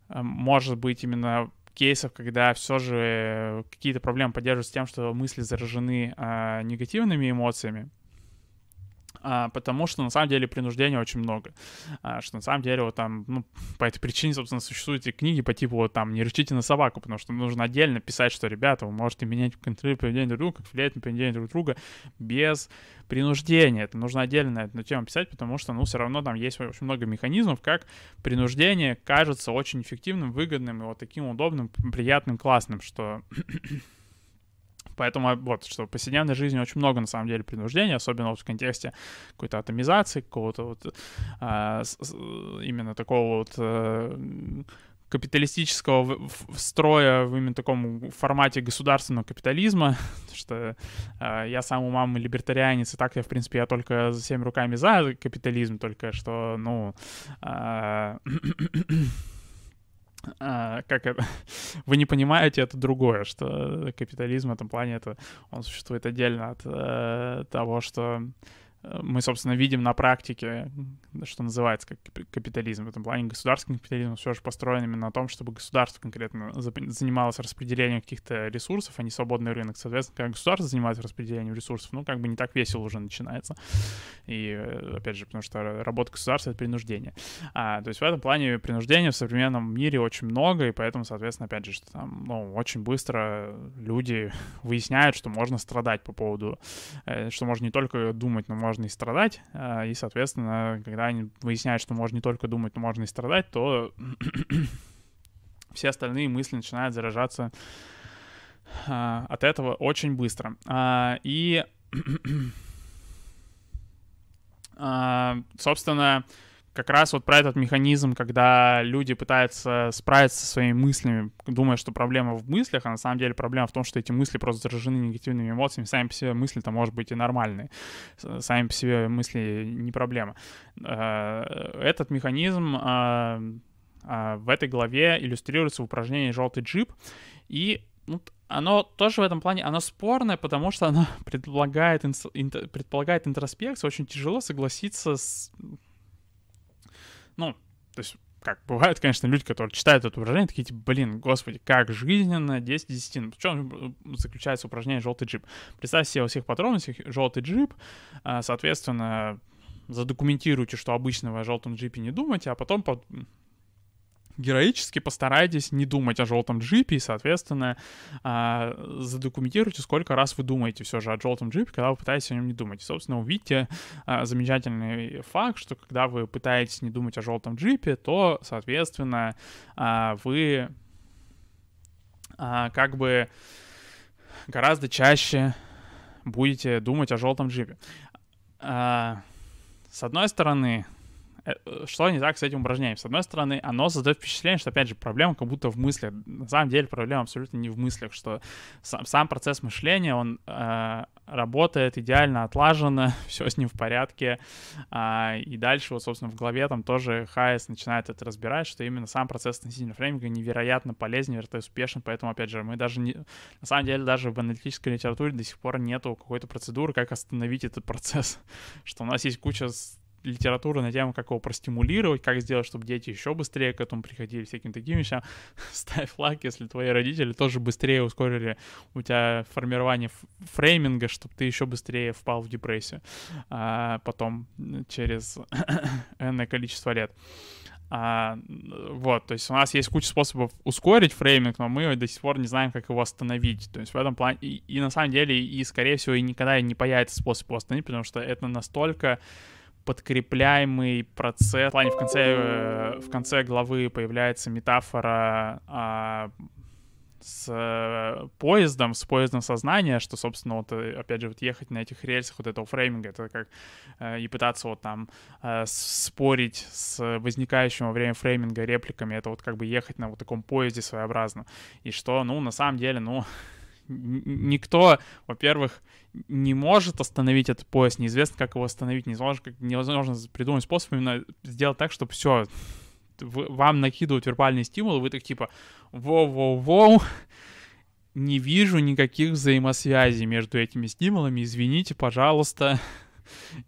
э, может быть именно кейсов, когда все же какие-то проблемы поддерживаются тем, что мысли заражены а, негативными эмоциями, потому что на самом деле принуждения очень много. А, что на самом деле вот там, ну, по этой причине, собственно, существуют и книги по типу вот там «Не рычите на собаку», потому что нужно отдельно писать, что, ребята, вы можете менять контроль поведения друг друга, как влиять на поведение друг друга без принуждения. Это нужно отдельно эту тему писать, потому что, ну, все равно там есть очень много механизмов, как принуждение кажется очень эффективным, выгодным и вот таким удобным, приятным, классным, что Поэтому вот, что в повседневной жизни очень много, на самом деле, принуждения, особенно вот в контексте какой-то атомизации, какого-то вот а, с, именно такого вот а, капиталистического строя в именно таком формате государственного капитализма, что э, я сам у мамы либертарианец, и так я, в принципе, я только за всеми руками за капитализм, только что, ну, э, а, как это, вы не понимаете, это другое, что капитализм в этом плане, это, он существует отдельно от э, того, что мы, собственно, видим на практике, что называется как капитализм. В этом плане государственный капитализм все же построен именно на том, чтобы государство конкретно занималось распределением каких-то ресурсов, а не свободный рынок. Соответственно, когда государство занимается распределением ресурсов, ну, как бы не так весело уже начинается. И, э, опять же, потому что работа государства — это принуждение. А, то есть в этом плане принуждения в современном мире очень много, и поэтому, соответственно, опять же, что там, ну, очень быстро люди выясняют, что можно страдать по поводу, э, что можно не только думать, но можно можно и страдать, а, и, соответственно, когда они выясняют, что можно не только думать, но можно и страдать, то все остальные мысли начинают заражаться а, от этого очень быстро. А, и, собственно, как раз вот про этот механизм, когда люди пытаются справиться со своими мыслями, думая, что проблема в мыслях, а на самом деле проблема в том, что эти мысли просто заражены негативными эмоциями. Сами по себе мысли-то, может быть, и нормальные. Сами по себе мысли не проблема. Э, этот механизм э, э, в этой главе иллюстрируется в упражнении «Желтый джип», и ну, оно тоже в этом плане, оно спорное, потому что оно предполагает, предполагает интроспекцию. Очень тяжело согласиться с ну, то есть как бывают, конечно, люди, которые читают это упражнение, такие, типа, блин, господи, как жизненно, 10 10. Ну, в чем заключается упражнение «желтый джип»? Представьте себе во всех подробностях желтый джип, а, соответственно, задокументируйте, что обычно вы о желтом джипе не думаете, а потом героически постарайтесь не думать о желтом джипе и, соответственно, а, задокументируйте, сколько раз вы думаете все же о желтом джипе, когда вы пытаетесь о нем не думать. И, собственно, увидите а, замечательный факт, что когда вы пытаетесь не думать о желтом джипе, то, соответственно, а, вы как бы гораздо чаще будете думать о желтом джипе. С одной стороны, что не так с этим упражнением? С одной стороны, оно создает впечатление, что, опять же, проблема как будто в мыслях. На самом деле проблема абсолютно не в мыслях, что сам, сам процесс мышления, он э, работает идеально отлаженно, все с ним в порядке. А, и дальше, вот, собственно, в главе там тоже Хайес начинает это разбирать, что именно сам процесс относительного фрейминга невероятно полезен, невероятно успешен, поэтому, опять же, мы даже не... На самом деле, даже в аналитической литературе до сих пор нету какой-то процедуры, как остановить этот процесс, что у нас есть куча литература на тему, как его простимулировать, как сделать, чтобы дети еще быстрее к этому приходили, всяким таким вещам. Ставь лайк, если твои родители тоже быстрее ускорили у тебя формирование фрейминга, чтобы ты еще быстрее впал в депрессию а потом через энное количество лет. А, вот, то есть у нас есть куча способов ускорить фрейминг, но мы до сих пор не знаем, как его остановить. То есть в этом плане, и, и на самом деле, и скорее всего, и никогда не появится способ его остановить, потому что это настолько подкрепляемый процесс. В плане в конце, э, в конце главы появляется метафора а, с э, поездом, с поездом сознания, что, собственно, вот, э, опять же, вот ехать на этих рельсах вот этого фрейминга, это как и пытаться вот там спорить с возникающим во время фрейминга репликами, это вот как бы ехать на вот таком поезде своеобразно. И что, ну, на самом деле, ну, никто, во-первых, не может остановить этот поезд, неизвестно, как его остановить, невозможно, как, невозможно придумать способ именно сделать так, чтобы все вам накидывают вербальные стимулы, вы так типа воу-воу-воу, не вижу никаких взаимосвязей между этими стимулами, извините, пожалуйста,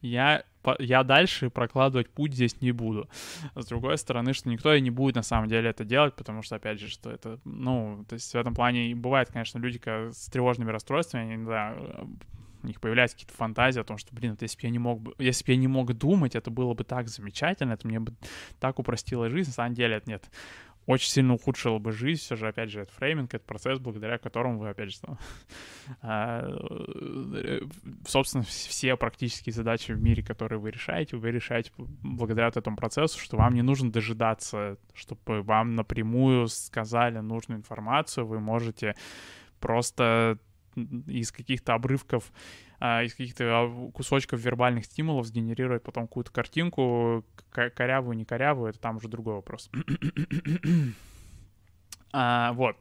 я, я дальше прокладывать путь здесь не буду. С другой стороны, что никто и не будет на самом деле это делать, потому что, опять же, что это, ну, то есть в этом плане бывает, конечно, люди с тревожными расстройствами, они, да, у них появляются какие-то фантазии о том, что, блин, вот если бы я не мог бы, если бы я не мог думать, это было бы так замечательно, это мне бы так упростило жизнь. На самом деле это нет. Очень сильно ухудшило бы жизнь, все же, опять же, это фрейминг, это процесс, благодаря которому вы, опять же, а, э, собственно, все практические задачи в мире, которые вы решаете, вы решаете благодаря этому процессу, что вам не нужно дожидаться, чтобы вам напрямую сказали нужную информацию, вы можете просто из каких-то обрывков, а, из каких-то а, кусочков вербальных стимулов сгенерировать потом какую-то картинку, корявую, не корявую, это там уже другой вопрос. А, вот,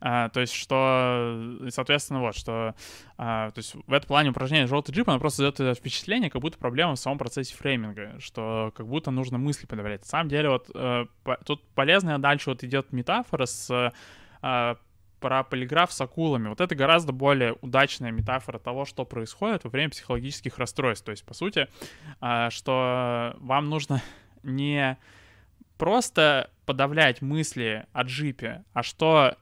а, то есть что, соответственно, вот, что, а, то есть в этом плане упражнение желтый джип, оно просто дает впечатление, как будто проблема в самом процессе фрейминга, что как будто нужно мысли подавлять. На самом деле, вот, э, по, тут полезная дальше вот идет метафора с э, про полиграф с акулами. Вот это гораздо более удачная метафора того, что происходит во время психологических расстройств. То есть, по сути, а, что вам нужно не просто подавлять мысли о джипе, а что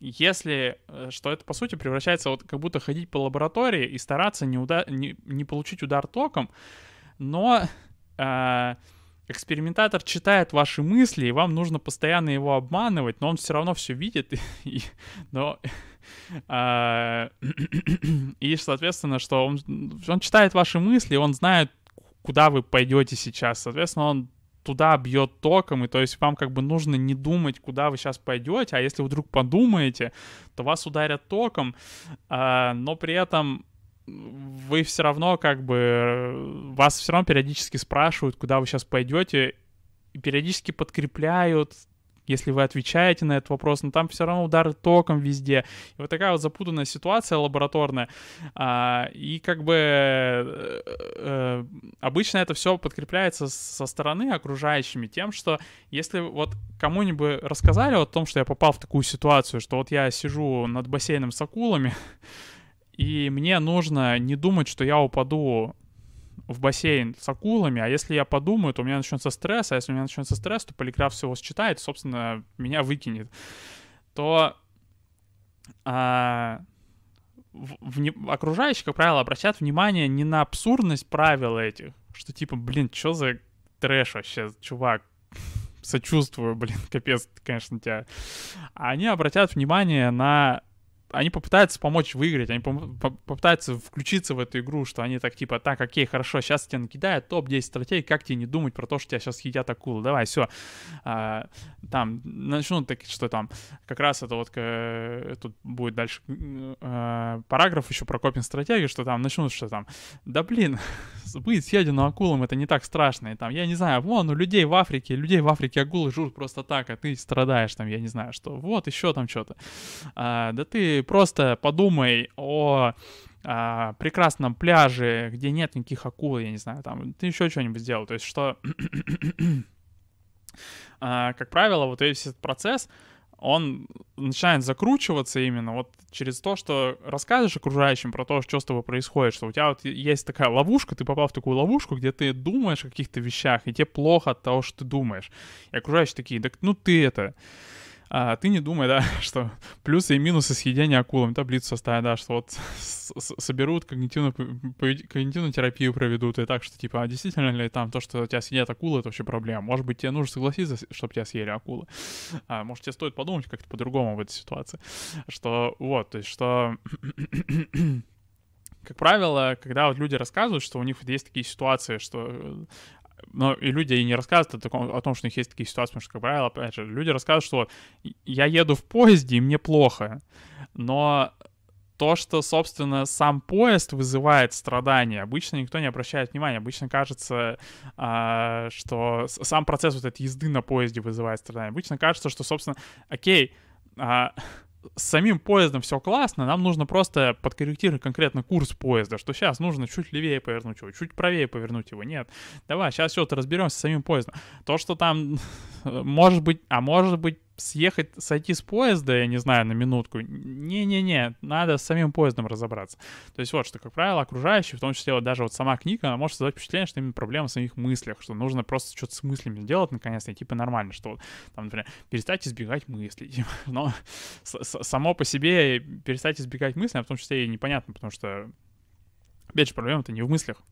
если, э, что это, по сути, превращается вот как будто ходить по лаборатории и стараться не, уда- не, не получить удар током, но э, экспериментатор читает ваши мысли, и вам нужно постоянно его обманывать, но он все равно все видит, и, но, а, и, соответственно, что он, он читает ваши мысли, он знает, куда вы пойдете сейчас, соответственно, он туда бьет током, и то есть вам как бы нужно не думать, куда вы сейчас пойдете, а если вы вдруг подумаете, то вас ударят током, а, но при этом вы все равно как бы... Вас все равно периодически спрашивают, куда вы сейчас пойдете, и периодически подкрепляют, если вы отвечаете на этот вопрос, но там все равно удары током везде. И вот такая вот запутанная ситуация лабораторная. А, и как бы э, э, обычно это все подкрепляется со стороны окружающими тем, что если вот кому-нибудь рассказали о том, что я попал в такую ситуацию, что вот я сижу над бассейном с акулами, и мне нужно не думать, что я упаду в бассейн с акулами, а если я подумаю, то у меня начнется стресс, а если у меня начнется стресс, то полиграф всего считает, собственно, меня выкинет, то а, в, в, окружающие, как правило, обращают внимание не на абсурдность правил этих, что типа, блин, что за трэш вообще, чувак, сочувствую, блин, капец, конечно, тебя. А они обратят внимание на они попытаются помочь выиграть, они попытаются включиться в эту игру, что они так типа, так, окей, хорошо, сейчас тебе накидают топ-10 стратегий, как тебе не думать про то, что тебя сейчас едят акулы, давай, все. А, там, начнут так, что там, как раз это вот, э, тут будет дальше э, параграф еще про копинг-стратегию, что там начнут, что там, да блин, быть съеденным акулам это не так страшно, и там, я не знаю, вон, у людей в Африке, людей в Африке акулы жрут просто так, а ты страдаешь там, я не знаю, что, вот, еще там что-то. А, да ты просто подумай о а, прекрасном пляже, где нет никаких акул, я не знаю, там, ты еще что-нибудь сделал. То есть, что, а, как правило, вот весь этот процесс, он начинает закручиваться именно вот через то, что рассказываешь окружающим про то, что с тобой происходит, что у тебя вот есть такая ловушка, ты попал в такую ловушку, где ты думаешь о каких-то вещах, и тебе плохо от того, что ты думаешь. И окружающие такие, да ну ты это, а, ты не думай, да, что плюсы и минусы съедения акулами, таблицу составят, да, что вот соберут когнитивную, когнитивную терапию проведут, и так, что типа, а действительно ли там то, что тебя съедят акулы, это вообще проблема? Может быть, тебе нужно согласиться, чтобы тебя съели акулы? А, может, тебе стоит подумать как-то по-другому в этой ситуации? Что вот, то есть, что как правило, когда вот люди рассказывают, что у них есть такие ситуации, что но и люди и не рассказывают о, таком, о том, что у них есть такие ситуации, потому что, как правило, опять же, люди рассказывают, что я еду в поезде, и мне плохо, но то, что, собственно, сам поезд вызывает страдания, обычно никто не обращает внимания. Обычно кажется, а, что сам процесс вот этой езды на поезде вызывает страдания. Обычно кажется, что, собственно, окей, а, с самим поездом все классно, нам нужно просто подкорректировать конкретно курс поезда, что сейчас нужно чуть левее повернуть его, чуть правее повернуть его. Нет, давай, сейчас все, разберемся с самим поездом. То, что там может быть, а может быть съехать, сойти с поезда, я не знаю, на минутку. Не-не-не, надо с самим поездом разобраться. То есть вот, что, как правило, окружающие, в том числе вот даже вот сама книга, она может создать впечатление, что именно проблема в самих мыслях, что нужно просто что-то с мыслями сделать, наконец-то, и типа нормально, что там, например, перестать избегать мыслей. Типа, но само по себе перестать избегать мыслей, а в том числе и непонятно, потому что, опять же, проблема-то не в мыслях,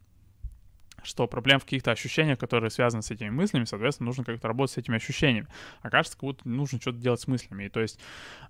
что проблем в каких-то ощущениях, которые связаны с этими мыслями, соответственно, нужно как-то работать с этими ощущениями. А кажется, как будто нужно что-то делать с мыслями. И то есть,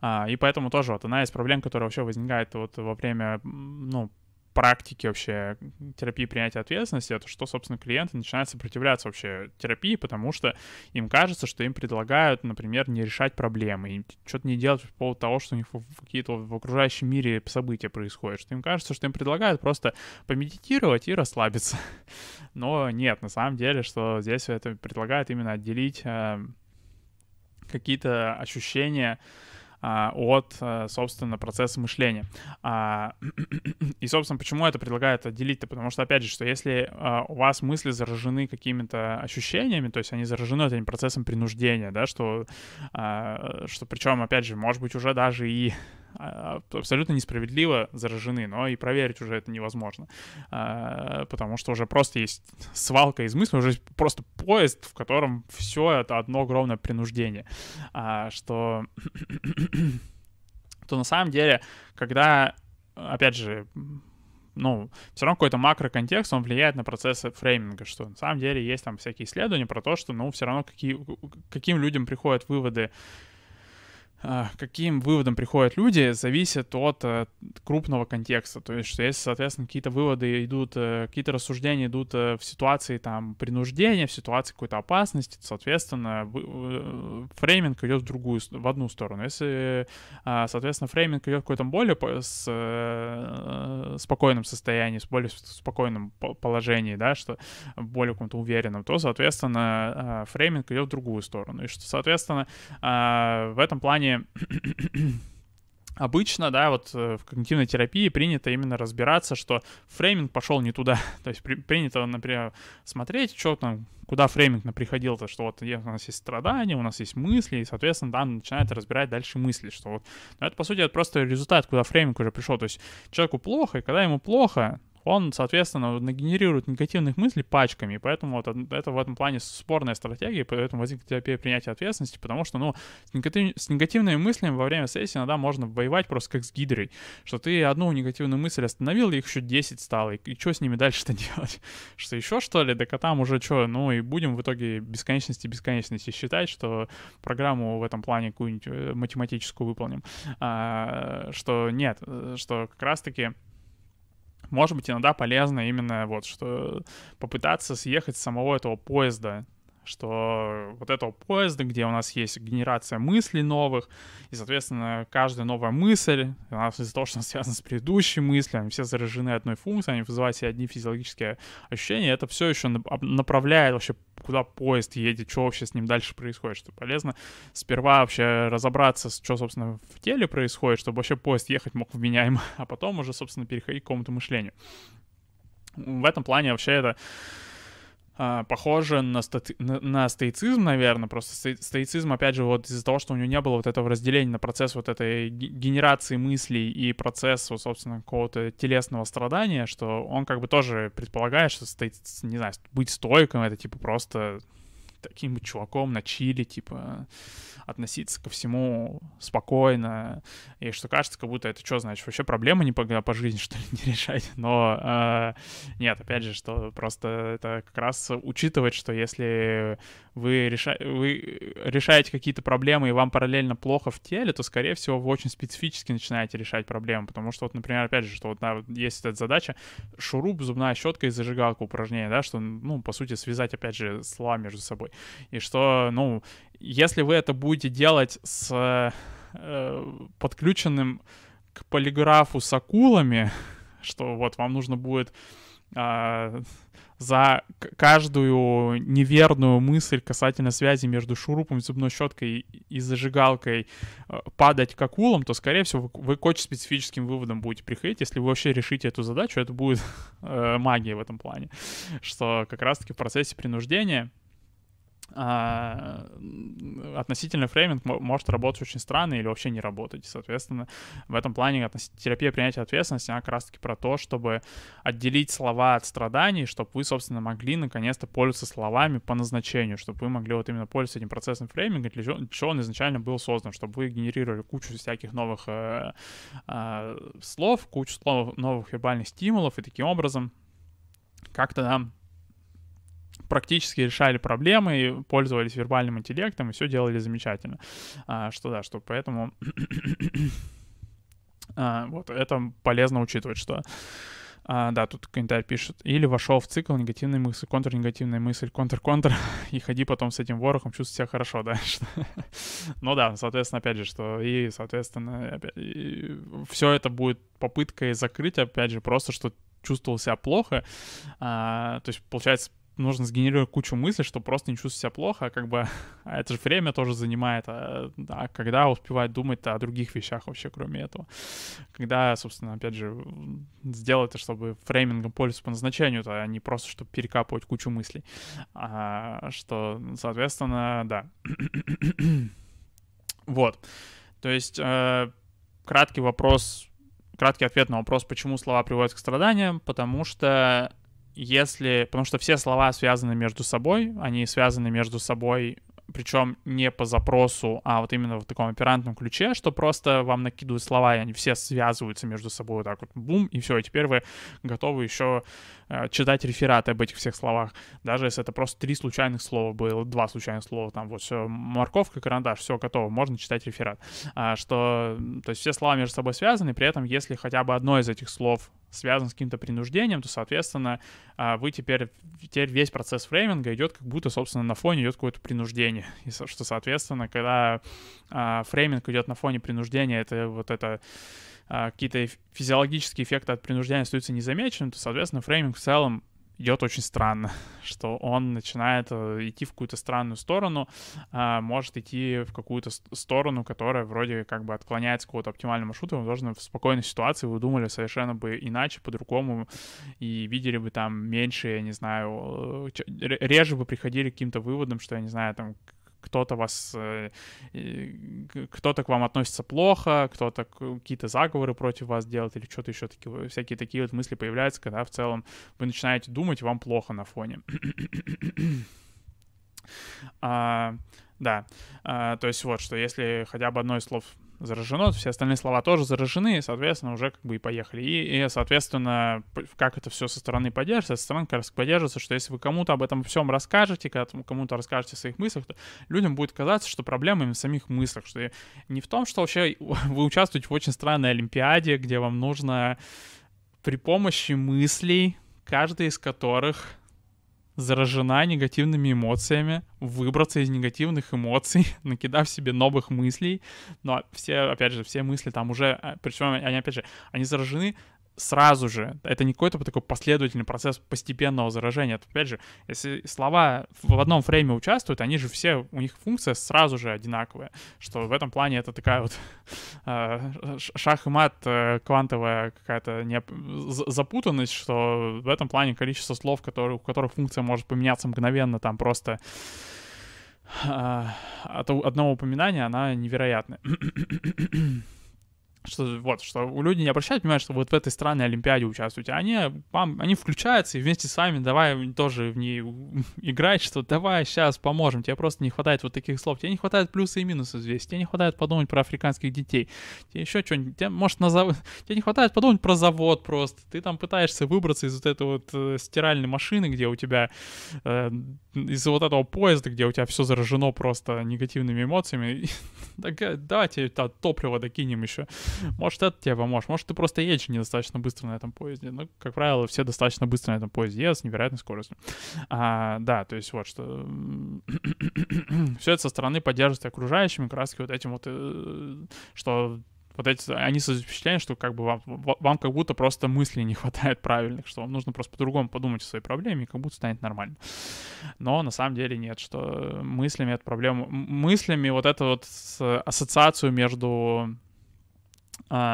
а, и поэтому тоже вот одна из проблем, которая вообще возникает вот во время, ну, практики вообще терапии принятия ответственности, это что, собственно, клиенты начинают сопротивляться вообще терапии, потому что им кажется, что им предлагают, например, не решать проблемы, что-то не делать по поводу того, что у них какие-то в окружающем мире события происходят, что им кажется, что им предлагают просто помедитировать и расслабиться. Но нет, на самом деле, что здесь это предлагают именно отделить э, какие-то ощущения, от, э, собственно, процесса мышления. А, и, собственно, почему это предлагает отделить-то? Потому что, опять же, что если а, у вас мысли заражены какими-то ощущениями, то есть они заражены этим процессом принуждения, да, что, что причем, опять же, может быть, уже даже и а, абсолютно несправедливо заражены, но и проверить уже это невозможно, а, потому что уже просто есть свалка из мыслей, уже просто поезд, в котором все это одно огромное принуждение, а, что то на самом деле, когда, опять же, ну, все равно какой-то макроконтекст, он влияет на процессы фрейминга, что на самом деле есть там всякие исследования про то, что, ну, все равно какие, каким людям приходят выводы а, каким выводам приходят люди, зависит от э, крупного контекста. То есть, что если, соответственно, какие-то выводы идут, э, какие-то рассуждения идут э, в ситуации там принуждения, в ситуации какой-то опасности, то, соответственно, фрейминг идет в другую, в одну сторону. Если, а, соответственно, фрейминг идет в какой-то более с спокойном состоянии, с более спокойном положении, да, что более каком-то уверенном, то, соответственно, фрейминг идет в другую сторону. И что, соответственно, в этом плане обычно, да, вот э, в когнитивной терапии принято именно разбираться, что фрейминг пошел не туда. То есть при, принято, например, смотреть, что там, куда фрейминг приходил-то, что вот у нас есть страдания, у нас есть мысли, и, соответственно, да, начинает разбирать дальше мысли, что вот, но это, по сути, это просто результат, куда фрейминг уже пришел. То есть человеку плохо, и когда ему плохо, он, соответственно, нагенерирует негативных мыслей пачками, поэтому вот это в этом плане спорная стратегия, поэтому возникнет терапия принятия ответственности, потому что, ну, с, негатив... с негативными мыслями во время сессии иногда можно воевать просто как с гидрой, что ты одну негативную мысль остановил, и их еще 10 стало, и, и что с ними дальше-то делать? Что еще, что ли? Да там уже что, ну, и будем в итоге бесконечности бесконечности считать, что программу в этом плане какую-нибудь э, математическую выполним. А, что нет, э, что как раз-таки может быть, иногда полезно именно вот, что попытаться съехать с самого этого поезда, что вот этого поезда, где у нас есть генерация мыслей новых, и, соответственно, каждая новая мысль, у нас из-за того, что она связана с предыдущей мыслью, они все заражены одной функцией, они вызывают себе одни физиологические ощущения, это все еще направляет вообще, куда поезд едет, что вообще с ним дальше происходит, что полезно сперва вообще разобраться, что, собственно, в теле происходит, чтобы вообще поезд ехать мог вменяемо, а потом уже, собственно, переходить к какому-то мышлению. В этом плане вообще это а, похоже на, стати... на, на стоицизм, наверное, просто стоицизм, опять же, вот из-за того, что у него не было вот этого разделения на процесс вот этой генерации мыслей и процесс, вот, собственно, какого-то телесного страдания, что он как бы тоже предполагает, что стоит, не знаю, быть стойком — это типа просто таким чуваком на чили, типа относиться ко всему спокойно, и что кажется, как будто это что значит, вообще проблемы не по, по жизни, что ли, не решать, но э, нет, опять же, что просто это как раз учитывать, что если вы, реша... вы решаете какие-то проблемы, и вам параллельно плохо в теле, то, скорее всего, вы очень специфически начинаете решать проблемы, потому что, вот, например, опять же, что вот да, есть эта задача шуруп, зубная щетка и зажигалка упражнение, да, что, ну, по сути, связать, опять же, слова между собой, и что, ну, если вы это будете делать с э, подключенным к полиграфу с акулами, что вот вам нужно будет э, за каждую неверную мысль касательно связи между шурупом, зубной щеткой и зажигалкой э, падать к акулам, то, скорее всего, вы к очень специфическим выводам будете приходить. Если вы вообще решите эту задачу, это будет э, магия в этом плане. Что как раз-таки в процессе принуждения относительно фрейминг может работать очень странно или вообще не работать. Соответственно, в этом плане терапия принятия ответственности, она как раз-таки про то, чтобы отделить слова от страданий, чтобы вы, собственно, могли наконец-то пользоваться словами по назначению, чтобы вы могли вот именно пользоваться этим процессом фрейминга, для чего, для чего он изначально был создан, чтобы вы генерировали кучу всяких новых э, э, слов, кучу слов, новых вербальных стимулов, и таким образом как-то нам практически решали проблемы, и пользовались вербальным интеллектом, и все делали замечательно. А, что да, что поэтому... а, вот, это полезно учитывать, что... А, да, тут комментарий пишет. Или вошел в цикл негативной мысли, контрнегативная мысль, контр-контр, и ходи потом с этим ворохом, чувствуй себя хорошо, да. ну да, соответственно, опять же, что и, соответственно, опять, и все это будет попыткой закрыть, опять же, просто, что чувствовал себя плохо. А, то есть, получается, нужно сгенерировать кучу мыслей, чтобы просто не чувствовать себя плохо, а как бы а это же время тоже занимает, а, а когда успевать думать о других вещах вообще, кроме этого. Когда, собственно, опять же, сделать это, чтобы фреймингом пользоваться по назначению, а не просто, чтобы перекапывать кучу мыслей. А, что, соответственно, да. вот. То есть, э, краткий вопрос, краткий ответ на вопрос, почему слова приводят к страданиям, потому что если... Потому что все слова связаны между собой, они связаны между собой причем не по запросу, а вот именно в таком оперантном ключе, что просто вам накидывают слова, и они все связываются между собой вот так вот, бум, и все, и теперь вы готовы еще э, читать рефераты об этих всех словах, даже если это просто три случайных слова было, два случайных слова, там вот все, морковка, карандаш, все готово, можно читать реферат. А, что, то есть все слова между собой связаны, при этом если хотя бы одно из этих слов связан с каким-то принуждением, то, соответственно, а, вы теперь, теперь весь процесс фрейминга идет как будто, собственно, на фоне идет какое-то принуждение. И что, соответственно, когда а, фрейминг идет на фоне принуждения, это вот это а, какие-то физиологические эффекты от принуждения остаются незамеченными, то, соответственно, фрейминг в целом идет очень странно, что он начинает э, идти в какую-то странную сторону, а, может идти в какую-то сторону, которая вроде как бы отклоняется какого-то оптимального маршрута, возможно, в спокойной ситуации вы думали совершенно бы иначе, по-другому, и видели бы там меньше, я не знаю, э, реже бы приходили к каким-то выводам, что, я не знаю, там кто-то вас, э, кто-то к вам относится плохо, кто-то какие-то заговоры против вас делает или что-то еще такие, всякие такие вот мысли появляются, когда в целом вы начинаете думать, вам плохо на фоне. а, да, а, то есть вот, что если хотя бы одно из слов заражено, все остальные слова тоже заражены, и, соответственно, уже как бы и поехали. И, и соответственно, как это все со стороны поддерживается, со стороны как раз поддерживается, что если вы кому-то об этом всем расскажете, кому-то расскажете о своих мыслях, то людям будет казаться, что проблема именно в самих мыслях, что не в том, что вообще вы участвуете в очень странной олимпиаде, где вам нужно при помощи мыслей, каждый из которых заражена негативными эмоциями, выбраться из негативных эмоций, накидав себе новых мыслей. Но все, опять же, все мысли там уже, а, причем они, опять же, они заражены сразу же. Это не какой-то такой последовательный процесс постепенного заражения. Это, опять же, если слова в одном фрейме участвуют, они же все, у них функция сразу же одинаковая. Что в этом плане это такая вот э, шах и мат, э, квантовая какая-то не... запутанность, что в этом плане количество слов, которые, у которых функция может поменяться мгновенно, там просто э, от одного упоминания, она невероятная что вот, что у людей не обращают внимания, что вот в этой странной Олимпиаде участвуете, они, вам, они включаются и вместе с вами давай тоже в ней играть, что давай сейчас поможем, тебе просто не хватает вот таких слов, тебе не хватает плюсы и минусы взвесить, тебе не хватает подумать про африканских детей, тебе еще что-нибудь, тебе, может, на зав... тебе не хватает подумать про завод просто, ты там пытаешься выбраться из вот этой вот э, стиральной машины, где у тебя, э, из вот этого поезда, где у тебя все заражено просто негативными эмоциями, давайте топливо докинем еще. Может, это тебе поможет. Может, ты просто едешь недостаточно быстро на этом поезде. Ну, как правило, все достаточно быстро на этом поезде едут с невероятной скоростью. А, да, то есть вот что... все это со стороны поддерживается окружающими, как раз вот этим вот, э, что вот эти, они создают впечатление, что как бы вам, вам как будто просто мыслей не хватает правильных, что вам нужно просто по-другому подумать о своей проблеме, и как будто станет нормально. Но на самом деле нет, что мыслями эту проблему, мыслями вот эту вот ассоциацию между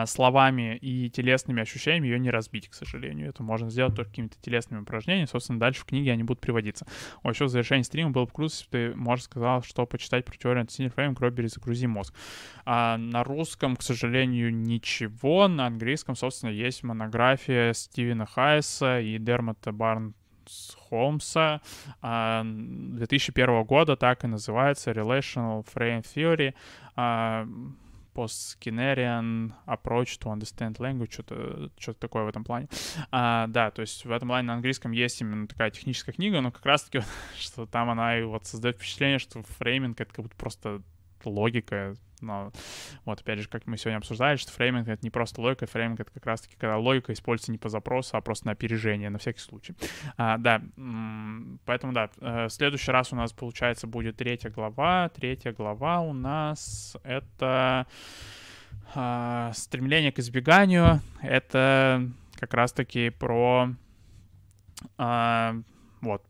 словами и телесными ощущениями ее не разбить, к сожалению. Это можно сделать только какими-то телесными упражнениями. Собственно, дальше в книге они будут приводиться. О, еще в завершении стрима было бы круто, если ты, может, сказал, что почитать про теорию антисинер фрейм, кровь перезагрузи мозг. А на русском, к сожалению, ничего. На английском, собственно, есть монография Стивена Хайса и Дермата Барн Холмса 2001 а, года, так и называется Relational Frame Theory post-Skinnerian approach to understand language, что-то что такое в этом плане. А, да, то есть в этом плане на английском есть именно такая техническая книга, но как раз-таки, что там она и вот создает впечатление, что фрейминг — это как будто просто логика, но вот опять же, как мы сегодня обсуждали, что фрейминг — это не просто логика, фрейминг — это как раз-таки когда логика используется не по запросу, а просто на опережение, на всякий случай. А, да, поэтому да, э, в следующий раз у нас, получается, будет третья глава. Третья глава у нас — это а, стремление к избеганию. Это как раз-таки про а, вот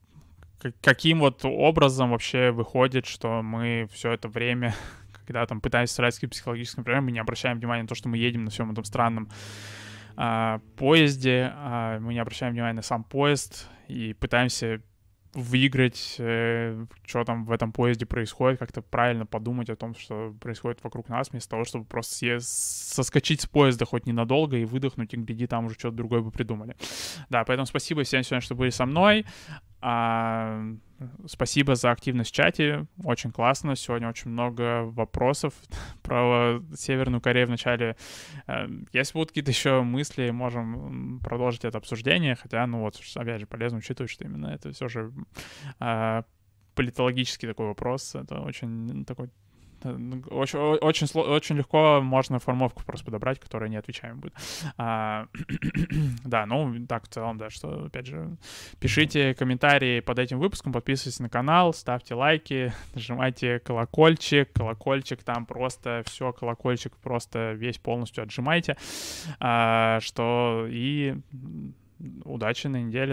каким вот образом вообще выходит, что мы все это время когда там пытаемся срать какие-то психологические проблемы, мы не обращаем внимания на то, что мы едем на всем этом странном а, поезде, а, мы не обращаем внимания на сам поезд и пытаемся выиграть, э, что там в этом поезде происходит, как-то правильно подумать о том, что происходит вокруг нас, вместо того, чтобы просто съесть, соскочить с поезда хоть ненадолго и выдохнуть, и гляди, там уже что-то другое бы придумали. Да, поэтому спасибо всем сегодня, что были со мной. А, спасибо за активность в чате. Очень классно. Сегодня очень много вопросов про Северную Корею в начале. Э, если будут какие-то еще мысли, можем продолжить это обсуждение. Хотя, ну вот, опять же, полезно учитывать, что именно это все же а, политологический такой вопрос. Это очень такой очень, очень, очень легко можно формовку просто подобрать, которая не отвечаем будет. А, да, ну, так в целом, да, что, опять же, пишите комментарии под этим выпуском, подписывайтесь на канал, ставьте лайки, нажимайте колокольчик, колокольчик там просто все, колокольчик просто весь полностью отжимайте, а, что и удачи на неделе.